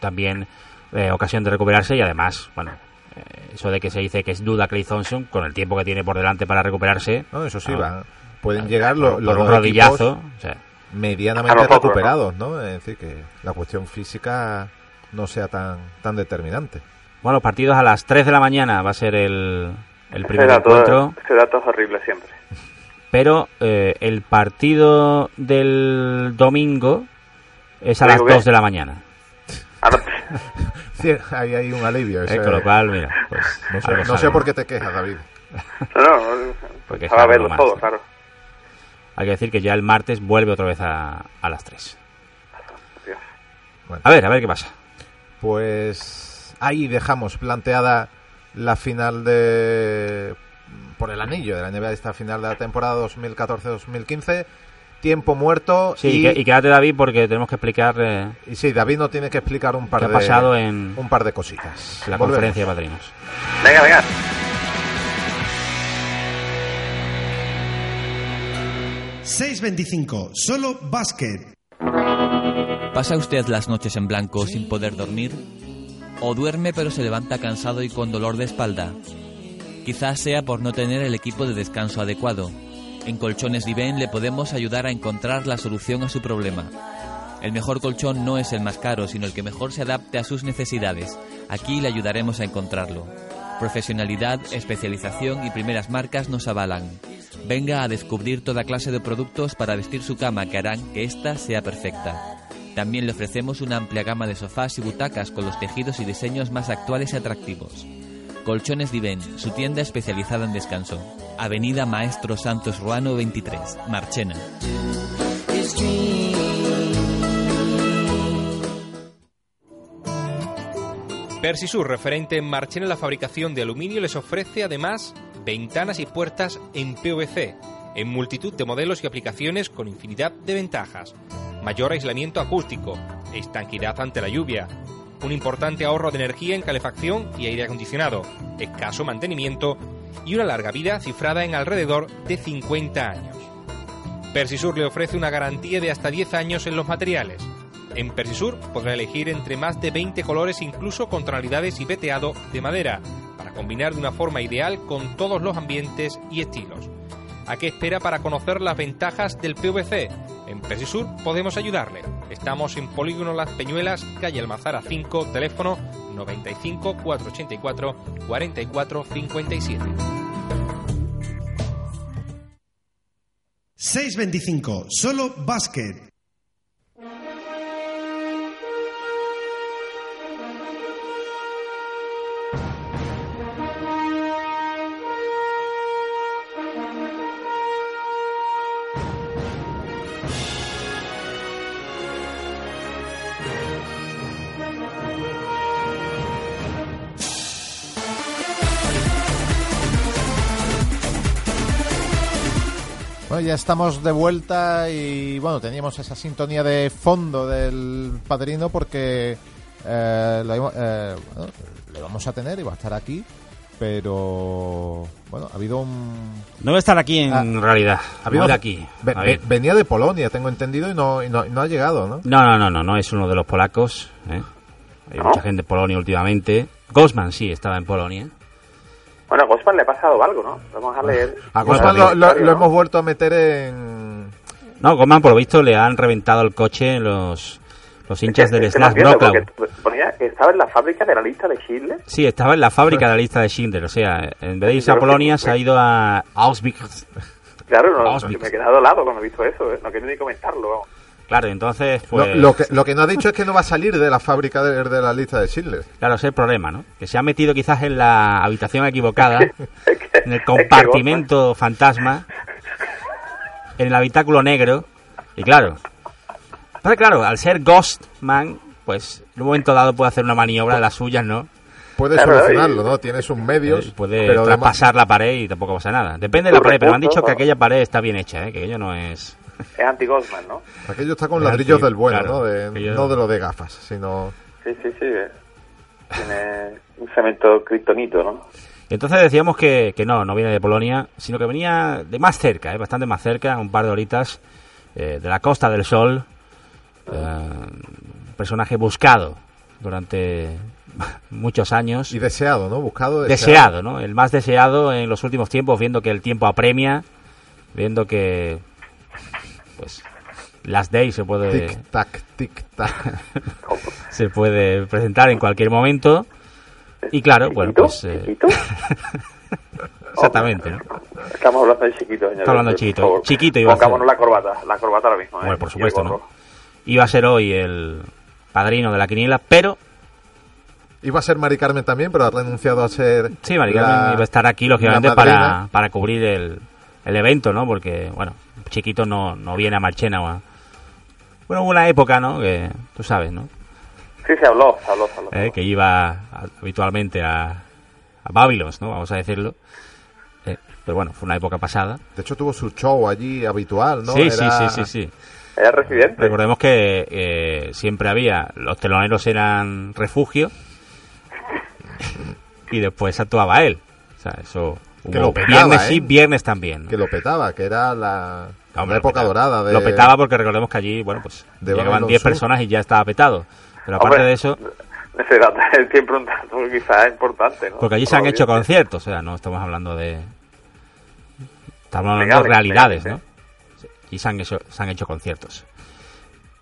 también eh, ocasión de recuperarse y además, bueno, eh, eso de que se dice que es duda Clay Thompson, con el tiempo que tiene por delante para recuperarse, No, eso sí, Ah. van- pueden llegar por, los, por los un dos rodillazo, equipos o sea, medianamente recuperados, ¿no? Es decir, que la cuestión física no sea tan, tan determinante. bueno, partidos a las 3 de la mañana va a ser el, el Ese primer dato, encuentro, ese dato es horrible siempre. pero eh, el partido del domingo es a las ¿Domingo qué? 2 de la mañana, Ah, no, [laughs] Sí, ahí hay un alivio. eh, ese- con lo cual, mira, [laughs] pues no sé, algo no sé por qué te quejas, David. no, no, Porque a está verlo todo, sí. claro. hay que decir que ya el martes vuelve otra vez a, a las 3. Dios. A ver, a ver qué pasa. Pues ahí dejamos planteada la final de por el anillo de la NBA esta final de la temporada 2014-2015 tiempo muerto Sí, y, quédate David porque tenemos que explicar eh, y sí David nos tiene que explicar un par qué ha de pasado en un par de cositas la Volvemos. conferencia de padrinos. Venga, venga. ...6.25... Solo básquet. ¿Pasa usted las noches en blanco sin poder dormir? ¿O duerme pero se levanta cansado y con dolor de espalda? Quizás sea por no tener el equipo de descanso adecuado. En Colchones Diven le podemos ayudar a encontrar la solución a su problema. El mejor colchón no es el más caro, sino el que mejor se adapte a sus necesidades. Aquí le ayudaremos a encontrarlo. Profesionalidad, especialización y primeras marcas nos avalan. Venga a descubrir toda clase de productos para vestir su cama que harán que ésta sea perfecta. También le ofrecemos una amplia gama de sofás y butacas con los tejidos y diseños más actuales y atractivos. Colchones Diven, su tienda especializada en descanso. Avenida Maestro Santos Ruano 23, Marchena. Persisur, referente en Marchena en la fabricación de aluminio, les ofrece además ventanas y puertas en PVC, en multitud de modelos y aplicaciones con infinidad de ventajas. Mayor aislamiento acústico, estanquidad ante la lluvia, un importante ahorro de energía en calefacción y aire acondicionado, escaso mantenimiento y una larga vida cifrada en alrededor de 50 años. Persisur le ofrece una garantía de hasta 10 años en los materiales. En Persisur podrá elegir entre más de 20 colores incluso con tonalidades y veteado de madera, para combinar de una forma ideal con todos los ambientes y estilos. ¿A qué espera para conocer las ventajas del PVC? En Persisur podemos ayudarle. Estamos en Polígono Las Peñuelas, calle Almazara 5, teléfono 95 484 44 57. 6.25... Solo básquet. Bueno, ya estamos de vuelta y bueno, teníamos esa sintonía de fondo del padrino porque eh, lo eh, bueno, le vamos a tener y va a estar aquí, pero bueno, ha habido un... No voy a estar aquí en Ah, realidad. ha habido- de aquí. venía de Polonia, tengo entendido, y no, y no, y no ha llegado, ¿no? No, no, no, no, no es uno de los polacos. ¿eh? Hay mucha gente en Polonia últimamente. Gosman sí estaba en Polonia. Bueno, a Gosman le ha pasado algo, ¿no? Vamos a leer. A el lo, lo- comentario, lo ¿no? hemos vuelto a meter en... No, Gosman por lo visto le han reventado el coche los, los hinchas del Es que que estaba en la fábrica de la lista de Schindler. Sí, estaba en la fábrica de la [laughs] lista de Schindler. O sea, en vez de irse a que- Polonia, se ha ido a Auschwitz. Claro, no, Auschwitz. me he quedado helado cuando he visto eso, ¿eh? no quiero ni comentarlo, vamos. Claro, entonces, Lo, pues. lo que, lo que no ha dicho es que no va a salir de la fábrica de, de la lista de Schindler. Claro, ese es el problema, ¿no? Que se ha metido quizás en la habitación equivocada, [laughs] en el compartimento fantasma, en el habitáculo negro. Y claro, pero claro, al ser Ghostman, pues en un momento dado puede hacer una maniobra de las suyas, ¿no? Puede Claro, solucionarlo, ¿no? Tiene sus medios, Eh, puede pero además- traspasar la pared y tampoco pasa nada. Depende de la pared, pero me han dicho que aquella pared está bien hecha, ¿eh? que aquello no es... Es anti-Gosman, ¿no? aquello está con Es ladrillos anti- del bueno, claro, ¿no? De- aquello- No de lo de gafas, sino... Sí, sí, sí. eh. Tiene un cemento kriptonito, ¿no? Entonces decíamos que, que no, no viene de Polonia, sino que venía de más cerca, ¿eh? bastante más cerca, un par de horitas, eh, de la Costa del Sol. eh, un personaje buscado durante [laughs] muchos años. Y deseado, ¿no? Buscado, deseado, ¿no? El más deseado en los últimos tiempos, viendo que el tiempo apremia, viendo que, pues, Last Day se puede, Tic-tac, tic-tac. [laughs] se puede presentar en cualquier momento. Y claro, bueno, pues... eh, ¿Chiquito? [laughs] exactamente, ¿no? Estamos hablando de chiquito, señor. Está hablando de chiquito. Chiquito iba a Pongámonos la corbata, la corbata ahora mismo. ¿eh? Bueno, por supuesto. ¿no? Iba a ser hoy el padrino de la quiniela, pero Iba a ser Mari Carmen también, pero ha renunciado a ser... sí, Mari Carmen la- iba a estar aquí, lógicamente, para, para cubrir el, el evento, ¿no? Porque, bueno, chiquito no, no viene a Marchena. o a- Bueno, hubo una época, ¿no? Que tú sabes, ¿no? Sí, se habló, se habló, se habló. Eh, que iba a- habitualmente a, a Babylos, ¿no? Vamos a decirlo. Eh, pero bueno, fue una época pasada. De hecho, tuvo su show allí habitual, ¿no? sí, sí, sí, sí, sí. Era residente. Recordemos que eh, siempre había, los teloneros eran refugio [laughs] y después actuaba él. O sea, eso Que lo petaba, viernes sí, ¿eh? viernes también. ¿no? Que lo petaba, que era la, No, época petaba. dorada de... Lo petaba porque recordemos que allí, bueno, pues De llegaban Babylon 10 Sur. personas y ya estaba petado. Pero aparte Hombre, de eso, Ese dato es siempre un dato quizás importante, ¿no? porque allí se han hecho conciertos, o sea, no estamos hablando de... Estamos hablando de realidades, legales, ¿no? Y se han, hecho, se han hecho conciertos.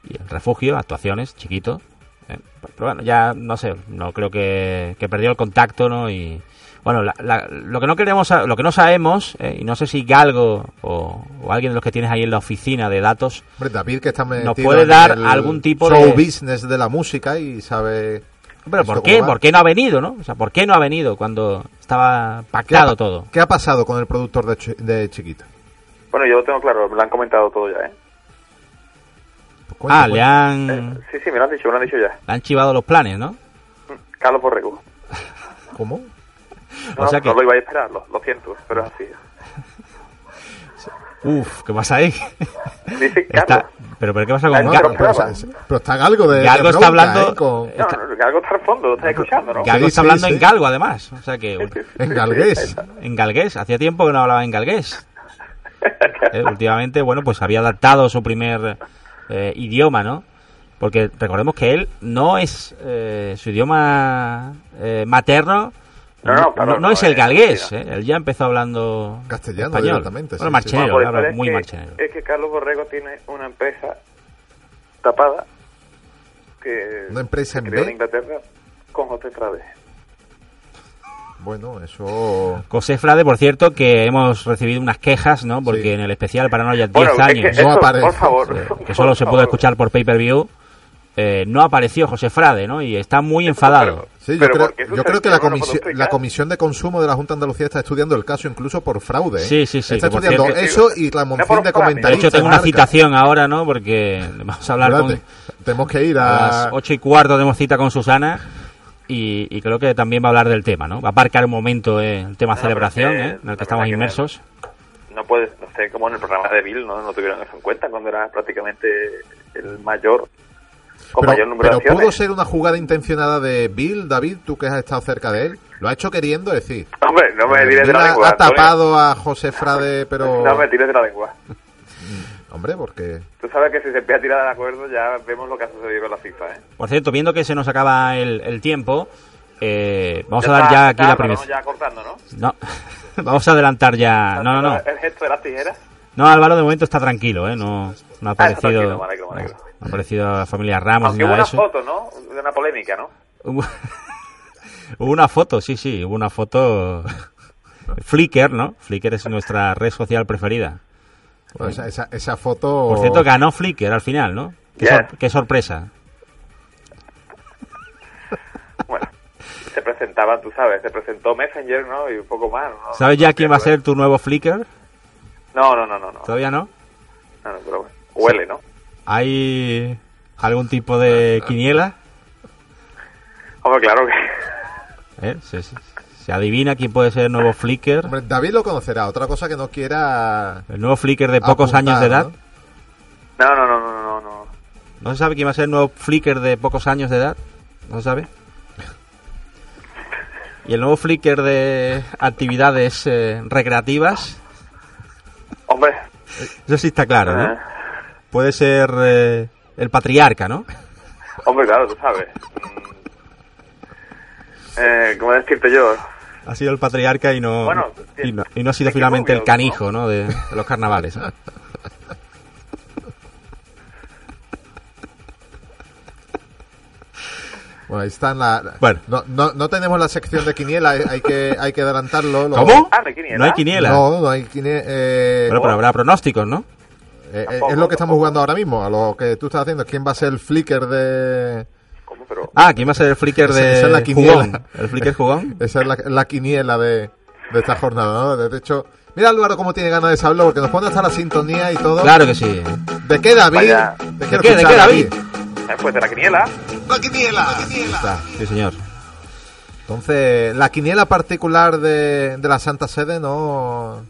Y el refugio, actuaciones, chiquito. ¿eh? Pero bueno, ya no sé, no creo que, que perdió el contacto, ¿no? Y bueno, la- la- lo que no queremos, lo que no sabemos, ¿eh? y no sé si Galgo o, o alguien de los que tienes ahí en la oficina de datos Hombre, David que está metido puede en dar el algún tipo show de- business de la música y sabe... Pero ¿por qué? ¿Por qué no ha venido, no? O sea, ¿por qué no ha venido cuando estaba ¿Qué ha, pactado pa- todo? ¿Qué ha pasado con el productor de, de Chiquito? Bueno, yo lo tengo claro, me lo han comentado todo ya, ¿eh? Pues cuenta, Ah, le cuenta. han, Eh, Sí, sí, me lo han dicho, me lo han dicho ya. le han chivado los planes, ¿no? Carlos Borrego. ¿Cómo? No, O sea que- no lo iba a esperar, lo, lo siento, pero es así. [laughs] Uf, ¿qué pasa ahí? Dice Está- pero, pero ¿qué pasa con no, Ga- pero, pero, está Galgo de, Galgo está hablando- ¿eh? con- No, está- no, que algo está al fondo, lo estás escuchando, ¿no? Galgo Sí, está sí, hablando sí. en galgo, además. O sea que en galgués. en galgués. Hacía tiempo que no hablaba en galgués. Eh, últimamente, bueno, pues había adaptado su primer eh, idioma, ¿no? Porque recordemos que él no es eh, su idioma eh, materno. No, no, claro, no no, es el eh, galgués. eh, Él ya empezó hablando Castellano español. directamente, Bueno, sí, marchenero, Bueno, pues, claro, es muy que- marchenero. Es que Carlos Borrego tiene una empresa tapada que Una empresa en creó en. Inglaterra con José Frade. Bueno, eso... José Frade, por cierto, que hemos recibido unas quejas, ¿no? Porque Sí. en el especial Paranoia 10 Bueno, es que años, eso, aparece. por favor. que por solo se puede escuchar por pay-per-view, eh, no apareció José Frade, ¿no? Y está muy enfadado. Sí, yo creo, yo que la, comisión, la Comisión de Consumo de la Junta de Andalucía está estudiando el caso incluso por fraude. ¿eh? Sí, sí, sí, Está estudiando cierto- eso y la monción de fraude. De comentaristas. hecho, tengo una marca. citación ahora, ¿no? Porque [laughs] vamos a hablar con... Espérate, tenemos que ir A a... las ocho y cuarto tenemos cita con Susana y, y creo que también va a hablar del tema, ¿no? Va a aparcar un momento eh, el tema No, celebración, que ¿eh? En el que estamos que inmersos. No puedes, no sé, como en el programa de Bill no, no tuvieron eso en cuenta cuando era prácticamente el mayor, con mayor Pero, número pero de acciones. pudo ser una jugada intencionada de Bill, David, tú que has estado cerca de él. Lo ha hecho queriendo decir. Hombre, no me Eh, tires de la lengua. ha Antonio. tapado a José Frade, pero... [laughs] No me tires de la lengua. [laughs] Hombre, porque... Tú sabes que si se empieza a tirar de acuerdo ya vemos lo que ha sucedido con la FIFA, ¿eh? Por cierto, viendo que se nos acaba el, el tiempo, eh, vamos Ya a dar está- ya aquí la primera... ¿no? Ya cortando, ¿no? No, [laughs] vamos a adelantar ya... No, no, no. El gesto de las tijeras. No, Álvaro de momento está tranquilo, ¿eh? No, no ha Ah, ha aparecido la familia Ramos Aunque hubo nada de una eso. foto, ¿no? De una polémica, ¿no? Hubo [laughs] hubo una foto, sí, sí, hubo una foto... [laughs] Flickr, ¿no? Flickr es nuestra red social preferida. bueno, esa, esa, esa foto... Por cierto, ganó Flickr al final, ¿no? Qué, Ya. sor- qué sorpresa. [laughs] Bueno, se presentaban, tú sabes, se presentó Messenger, ¿no? Y un poco más, ¿no? ¿Sabes ya No quién va a ser tu nuevo Flickr? No, no, no, no, no. ¿Todavía no? No, no, pero bueno. Huele, ¿no? ¿Hay algún tipo de quiniela? Hombre, claro que... ¿Eh? Se, se- se adivina quién puede ser el nuevo Flickr. Hombre, David lo conocerá. Otra cosa que no quiera... El nuevo Flickr de pocos apuntar, años de edad. ¿no? No, no, no, no, no, no. ¿No se sabe quién va a ser el nuevo Flickr de pocos años de edad? ¿No se sabe? ¿Y el nuevo Flickr de actividades eh, recreativas? Hombre, Eso sí está claro, ¿no? Puede ser eh, el patriarca, ¿no? [laughs] hombre, claro, tú sabes. Mm. Eh, ¿Cómo decirte yo? Ha sido el patriarca y no, Bueno, y no, y no ha sido finalmente el canijo, ¿no? De, de los carnavales. ¿no? [laughs] Bueno, ahí están la... Bueno. No, no, no tenemos la sección de quiniela, hay, hay que, hay que adelantarlo. lo- ¿Cómo? Ah, no hay quiniela. No hay quiniela. No, no hay quiniela. eh, Bueno, pero habrá pronósticos, ¿no? Eh, eh, Tampoco, es lo que estamos jugando ahora mismo, a lo que tú estás haciendo. ¿Quién va a ser el flicker de...? ¿Cómo? Pero... Ah, ¿quién va a ser el Flickr Esa- de esa es la quiniela. jugón? ¿El Flickr jugón? [laughs] Esa es la, la quiniela de, de esta jornada, ¿no? De hecho, Mira Álvaro cómo tiene ganas de saberlo porque nos pone hasta la sintonía y todo. Claro que sí. ¿De qué, David? Vaya. Quiero qué, de escuchar, qué, David? Eh, Pues de la quiniela. La quiniela. Está. Sí, señor. Entonces, la quiniela particular de, de la Santa Sede no,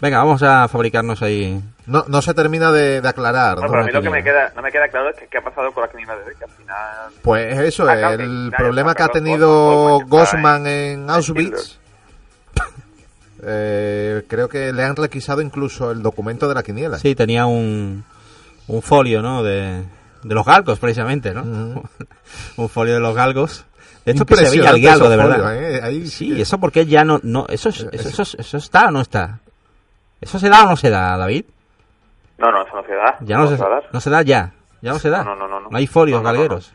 Venga, vamos a fabricarnos ahí. No, no se termina de, de aclarar. No, ¿no? pero a mí lo que me queda, no me queda claro es que qué ha pasado con la quiniela de hoy, que al final... Pues eso, Ah, el problema que ha tenido está en Auschwitz, [laughs] eh, creo que le han requisado incluso el documento de la quiniela. Sí, tenía un, un folio, ¿no? De, de los galgos, precisamente, ¿no? [laughs] Un folio de los galgos. De esto que se veía el galgo, de verdad. ¿eh? Ahí Sí, eso porque ya no... no eso, es- eso, eso, eso está o no está. ¿Eso se da o no se da, David? No, no, eso no se da. Ya no, se, a dar. no se da ya. Ya no se da. No, no, no, no. hay folios No, no, no, galgueros.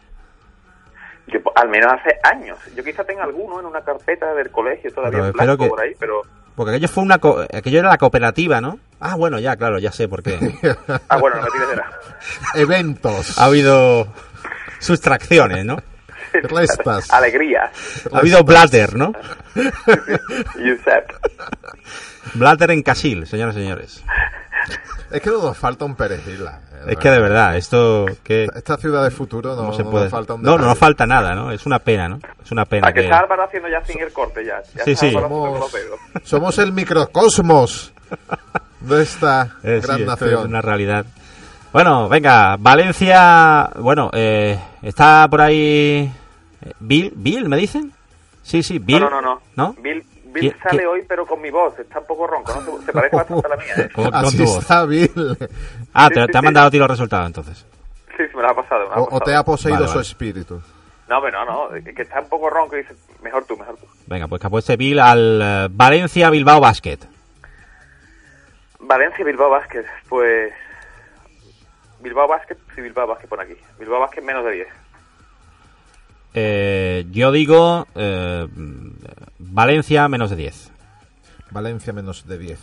Yo, al menos hace años. Yo quizá tenga alguno en una carpeta del colegio todavía Pero en espero blanco que- por ahí, pero... Porque aquello fue una... co- aquello era la cooperativa, ¿no? Ah, bueno, ya, claro, ya sé por qué. [laughs] Ah, bueno, no me tires de la... Eventos. ha habido sustracciones, ¿no? Restas. Alegría. Ha habido blatter, ¿no? [laughs] Giuseppe. Blatter en Casil, señoras y señores. Es que no nos falta un perejil. la- Es que de verdad, esto que Esta ciudad de futuro no, no se no puede. nos falta un No, no nos falta nada, ¿no? Es una pena, ¿no? Es una pena A que que está Álvaro haciendo ya sin el corte ya. ya Sí, sí. [laughs] Somos, el microcosmos de esta [laughs] Eh, sí, gran esto es nación. una realidad. Bueno, venga, Valencia, bueno, eh, está por ahí eh, Bill, Bill, ¿me dicen? Sí, sí, Bill. No, no, no. no. ¿No? Bill, Bill ¿Qué- sale qué? hoy, pero con mi voz. Está un poco ronco. ¿no? Se, se parece [laughs] bastante a la mía. ¿eh? Con, con Así tu voz. está Bill. Ah, Sí, te, sí, te ha mandado a ti los resultados entonces. Sí, sí, me lo ha pasado. me lo ha O, pasado. te ha poseído Vale, su vale. espíritu. No, pero no, no. Que está un poco ronco y dice, mejor tú, mejor tú. Venga, pues que apueste Bill al eh, Valencia Bilbao Basket. Valencia y Bilbao Basket. Pues... Bilbao Basket, sí, Bilbao Basket pone aquí. Bilbao Basket menos de 10. Eh, yo digo eh, Valencia menos de 10. Valencia menos de 10.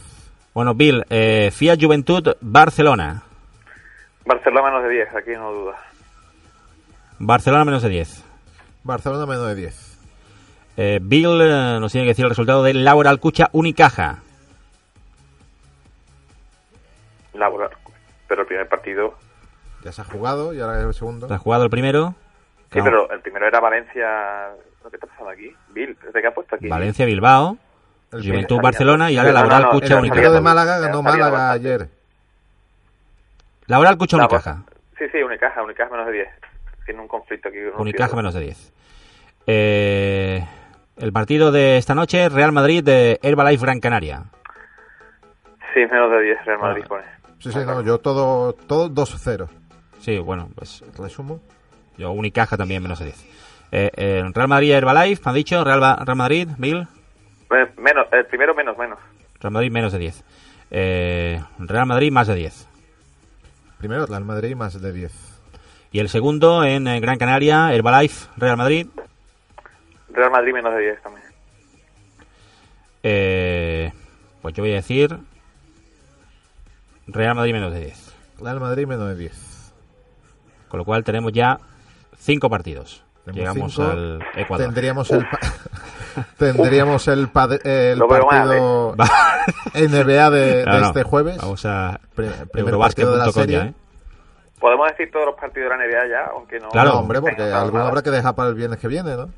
Bueno, Bill, eh, Fiat Juventud Barcelona. Barcelona menos de 10, aquí no duda. Barcelona menos de 10. Barcelona menos de 10. Eh, Bill eh, nos tiene que decir el resultado de Laura Alcucha Unicaja. Laura. Pero el primer partido... Ya se ha jugado y ahora es el segundo. ¿Te has jugado el primero? Sí, No. pero el primero era Valencia... ¿Qué está pasando aquí? Bill, ¿desde qué ha puesto aquí? Valencia Bilbao, El Juventud salía- Barcelona y ahora No, Laura no, no, Alcucha El partido de Málaga ganó Málaga bastante. ayer. Laura Alcucha La- Unicaja. Sí, sí, Unicaja, Unicaja menos de 10. Tiene un conflicto aquí. con un Unicaja menos de 10. Eh, el partido de esta noche, Real Madrid de Herbalife Gran Canaria. Sí, menos de 10, Real Madrid Ah. pone. Sí, sí, no, yo todo, todo 2-0. Sí, bueno, pues Resumo. Yo Unicaja también menos de 10. Eh, eh, Real Madrid Herbalife, me han dicho, Real, Ba- Real Madrid, Bill, Eh, Menos, el primero menos, menos. Real Madrid menos de 10. Eh, Real Madrid más de 10. Primero Real Madrid más de 10. Y el segundo en eh, Gran Canaria, Herbalife, Real Madrid. Real Madrid menos de 10 también. Eh, pues yo voy a decir Real Madrid menos de 10. Real Madrid menos de 10. Con lo cual tenemos ya cinco partidos. Llegamos cinco. al Ecuador. Tendríamos el, pa- [laughs] tendríamos el, el mal, partido NBA de, de No, no. este jueves. Vamos a Pri- primer partido de la eurobasket.com serie. ya, ¿eh? Podemos decir todos los partidos de la NBA ya, aunque no. Claro. No, hombre, porque alguno habrá que dejar para el viernes que viene, ¿no?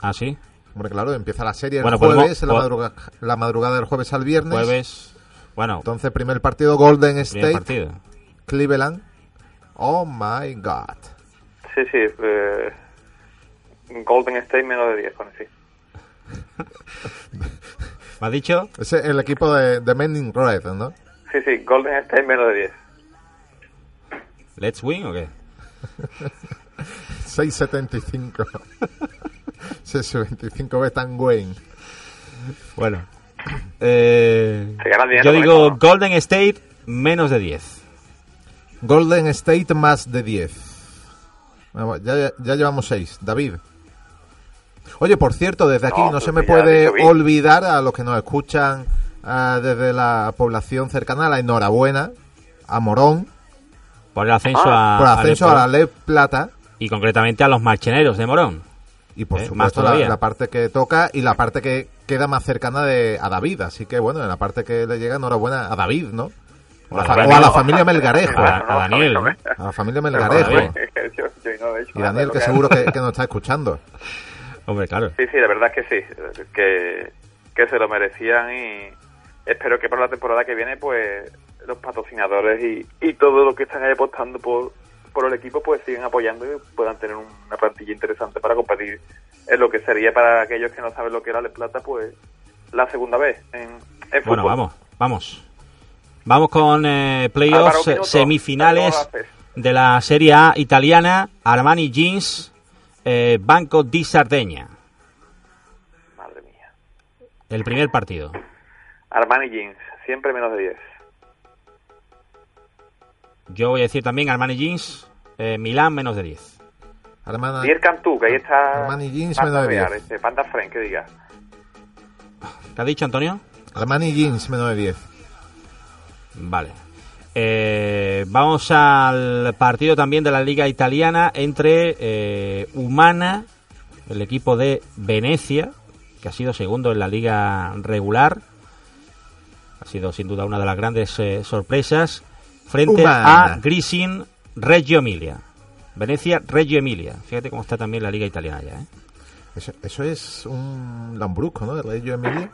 Ah, sí. Hombre, claro, empieza la serie el Bueno, jueves, podemos- la, madruga- la madrugada del jueves al viernes. Jueves. Bueno, Entonces, primer partido Golden primer State, partido. Cleveland. Oh my God. Sí, sí. eh, Golden State menos de 10 pone, sí. ¿Me has dicho? Es el equipo de, de Men in Red, ¿no? Sí, sí, Golden State menos de 10. ¿Let's win o qué? 6.75. 6.25 Betan Wayne. Bueno. Eh, yo con digo. Golden State menos de 10. Golden State más de 10. Ya, ya- ya llevamos 6. David. Oye, por cierto, desde aquí No, no, pues se me puede olvidar a los que nos escuchan ah, desde la población cercana la enhorabuena a Morón Por el ascenso Ah, a, por al ascenso a la Le Plata y concretamente a los marcheneros de Morón. y por Eh, supuesto la, parte que toca y la parte que queda más cercana de, a David. Así que bueno, en la parte que le llega, enhorabuena a David, ¿no? O a, la, o a familia Melgarejo. A, a Daniel. A la familia Melgarejo. [laughs] Yo- yo no he hecho Y Daniel, que seguro que, que [laughs] nos está escuchando. Hombre, claro. Sí, sí, la verdad es que sí, que, que se lo merecían y espero que para la temporada que viene, pues los patrocinadores y, y todo lo que están ahí apostando por, por el equipo, pues sigan apoyando y puedan tener una plantilla interesante para competir en lo que sería para aquellos que no saben lo que era el Plata, pues la segunda vez en, en fútbol. Bueno, vamos, vamos. Vamos con eh, playoffs, semifinales. De la Serie A italiana, Armani Jeans, eh, Banco di Sardegna. Madre mía. El primer partido. Armani Jeans, siempre menos de 10. Yo voy a decir también Armani Jeans, eh, Milán menos de 10. Armana- Dier Cantú, que ahí está Armani Jeans, menos de Real, 10. este, Panda Fren, que diga. ¿Qué ha dicho Antonio? Armani Jeans, menos de 10. Vale. Eh, vamos al partido también de la Liga Italiana entre eh, Humana, el equipo de Venecia, que ha sido segundo en la liga regular. Ha sido sin duda una de las grandes eh, sorpresas. Frente Humana. a Grisin Reggio Emilia. Venecia, Reggio Emilia. Fíjate cómo está también la liga italiana ya. ¿eh? Eso, eso es un lambrusco, ¿no? De Reggio Emilia.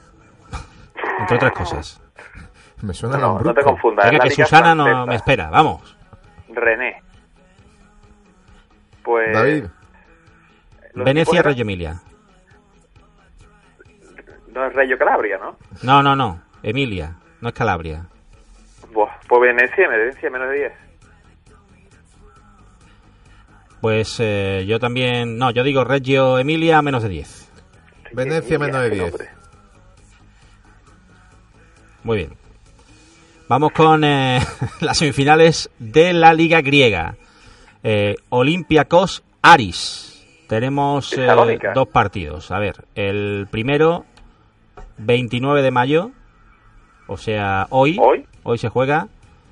Entre otras cosas. Me suena No, no te confundas. es Venga, que Susana no me espera. Vamos. René. Pues. David, ¿los Venecia, Reggio Emilia. No es Reggio Calabria, ¿no? No, no, no. Emilia. No es Calabria. Buah, pues Venecia, Venecia menos de 10. Pues eh, yo también. No, yo digo Reggio Emilia menos de 10. Venecia, menos de Qué 10. nombre. Muy bien. Vamos con eh, [laughs] las semifinales de la Liga Griega. Eh, Olympiacos Aris. Tenemos eh, dos partidos. A ver, el primero, 29 de mayo. O sea, hoy. ¿Hoy? Hoy se juega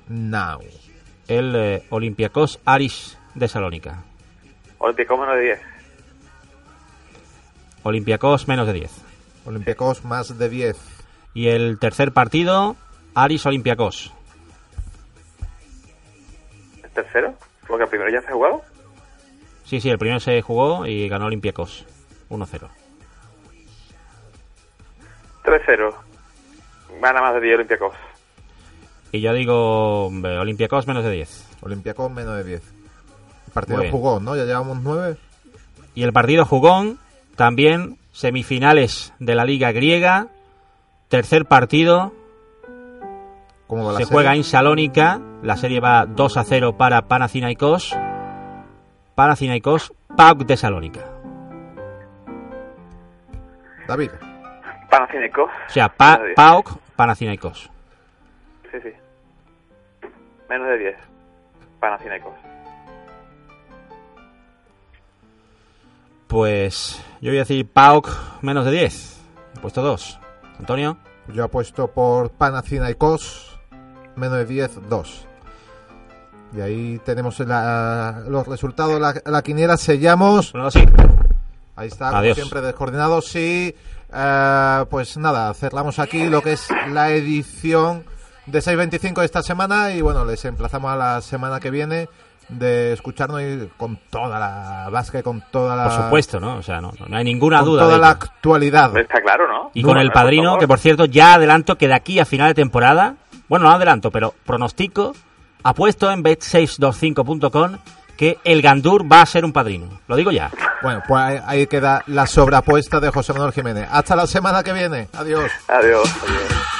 Now. el eh, Olympiacos Aris de Salónica. Olympiacos menos de 10. Olympiacos menos de 10. Olympiacos más de 10. Y el tercer partido, Aris Olympiacos. ¿El tercero? Porque el primero ya se ha jugado. Sí, sí, el primero se jugó y ganó Olympiacos 1-0. 3-0. Gana más de 10 Olympiacos. Y yo digo hombre, Olympiacos menos de 10. Olympiacos menos de 10. El partido Muy bien. jugó, ¿no? Ya llevamos 9. Y el partido jugón, también semifinales de la Liga Griega. Tercer partido, ¿Cómo va la se serie? juega en Salónica. La serie va 2 a 0 para Panathinaikos. Panathinaikos, PAOK de Salónica. David. Panathinaikos. O sea, Pa- Menos de 10. PAOK, Panathinaikos. Sí, sí. Menos de 10. Panathinaikos. Pues yo voy a decir PAOK menos de 10. He puesto 2. Antonio. Yo apuesto por Panathinaikos menos de 10, 2. Y ahí tenemos la- los resultados. La, la quiniela sellamos. Bueno, sí. Ahí está, como siempre descoordinados. Sí, eh, pues nada, cerramos aquí lo que es la edición de 6.25 de esta semana. Y bueno, les emplazamos a la semana que viene de escucharnos y con toda la básquet, con toda la. Por supuesto, ¿no? O sea, no, no hay ninguna con duda. toda de la ello. actualidad. Está claro, ¿no? Y con el padrino, que por cierto, ya adelanto que de aquí a final de temporada, bueno, no adelanto, pero pronostico, apuesto en bet625.com que el Gandur va a ser un padrino. Lo digo ya. Bueno, pues ahí, ahí queda la sobreapuesta de José Manuel Jiménez. Hasta la semana que viene. Adiós. Adiós. adiós.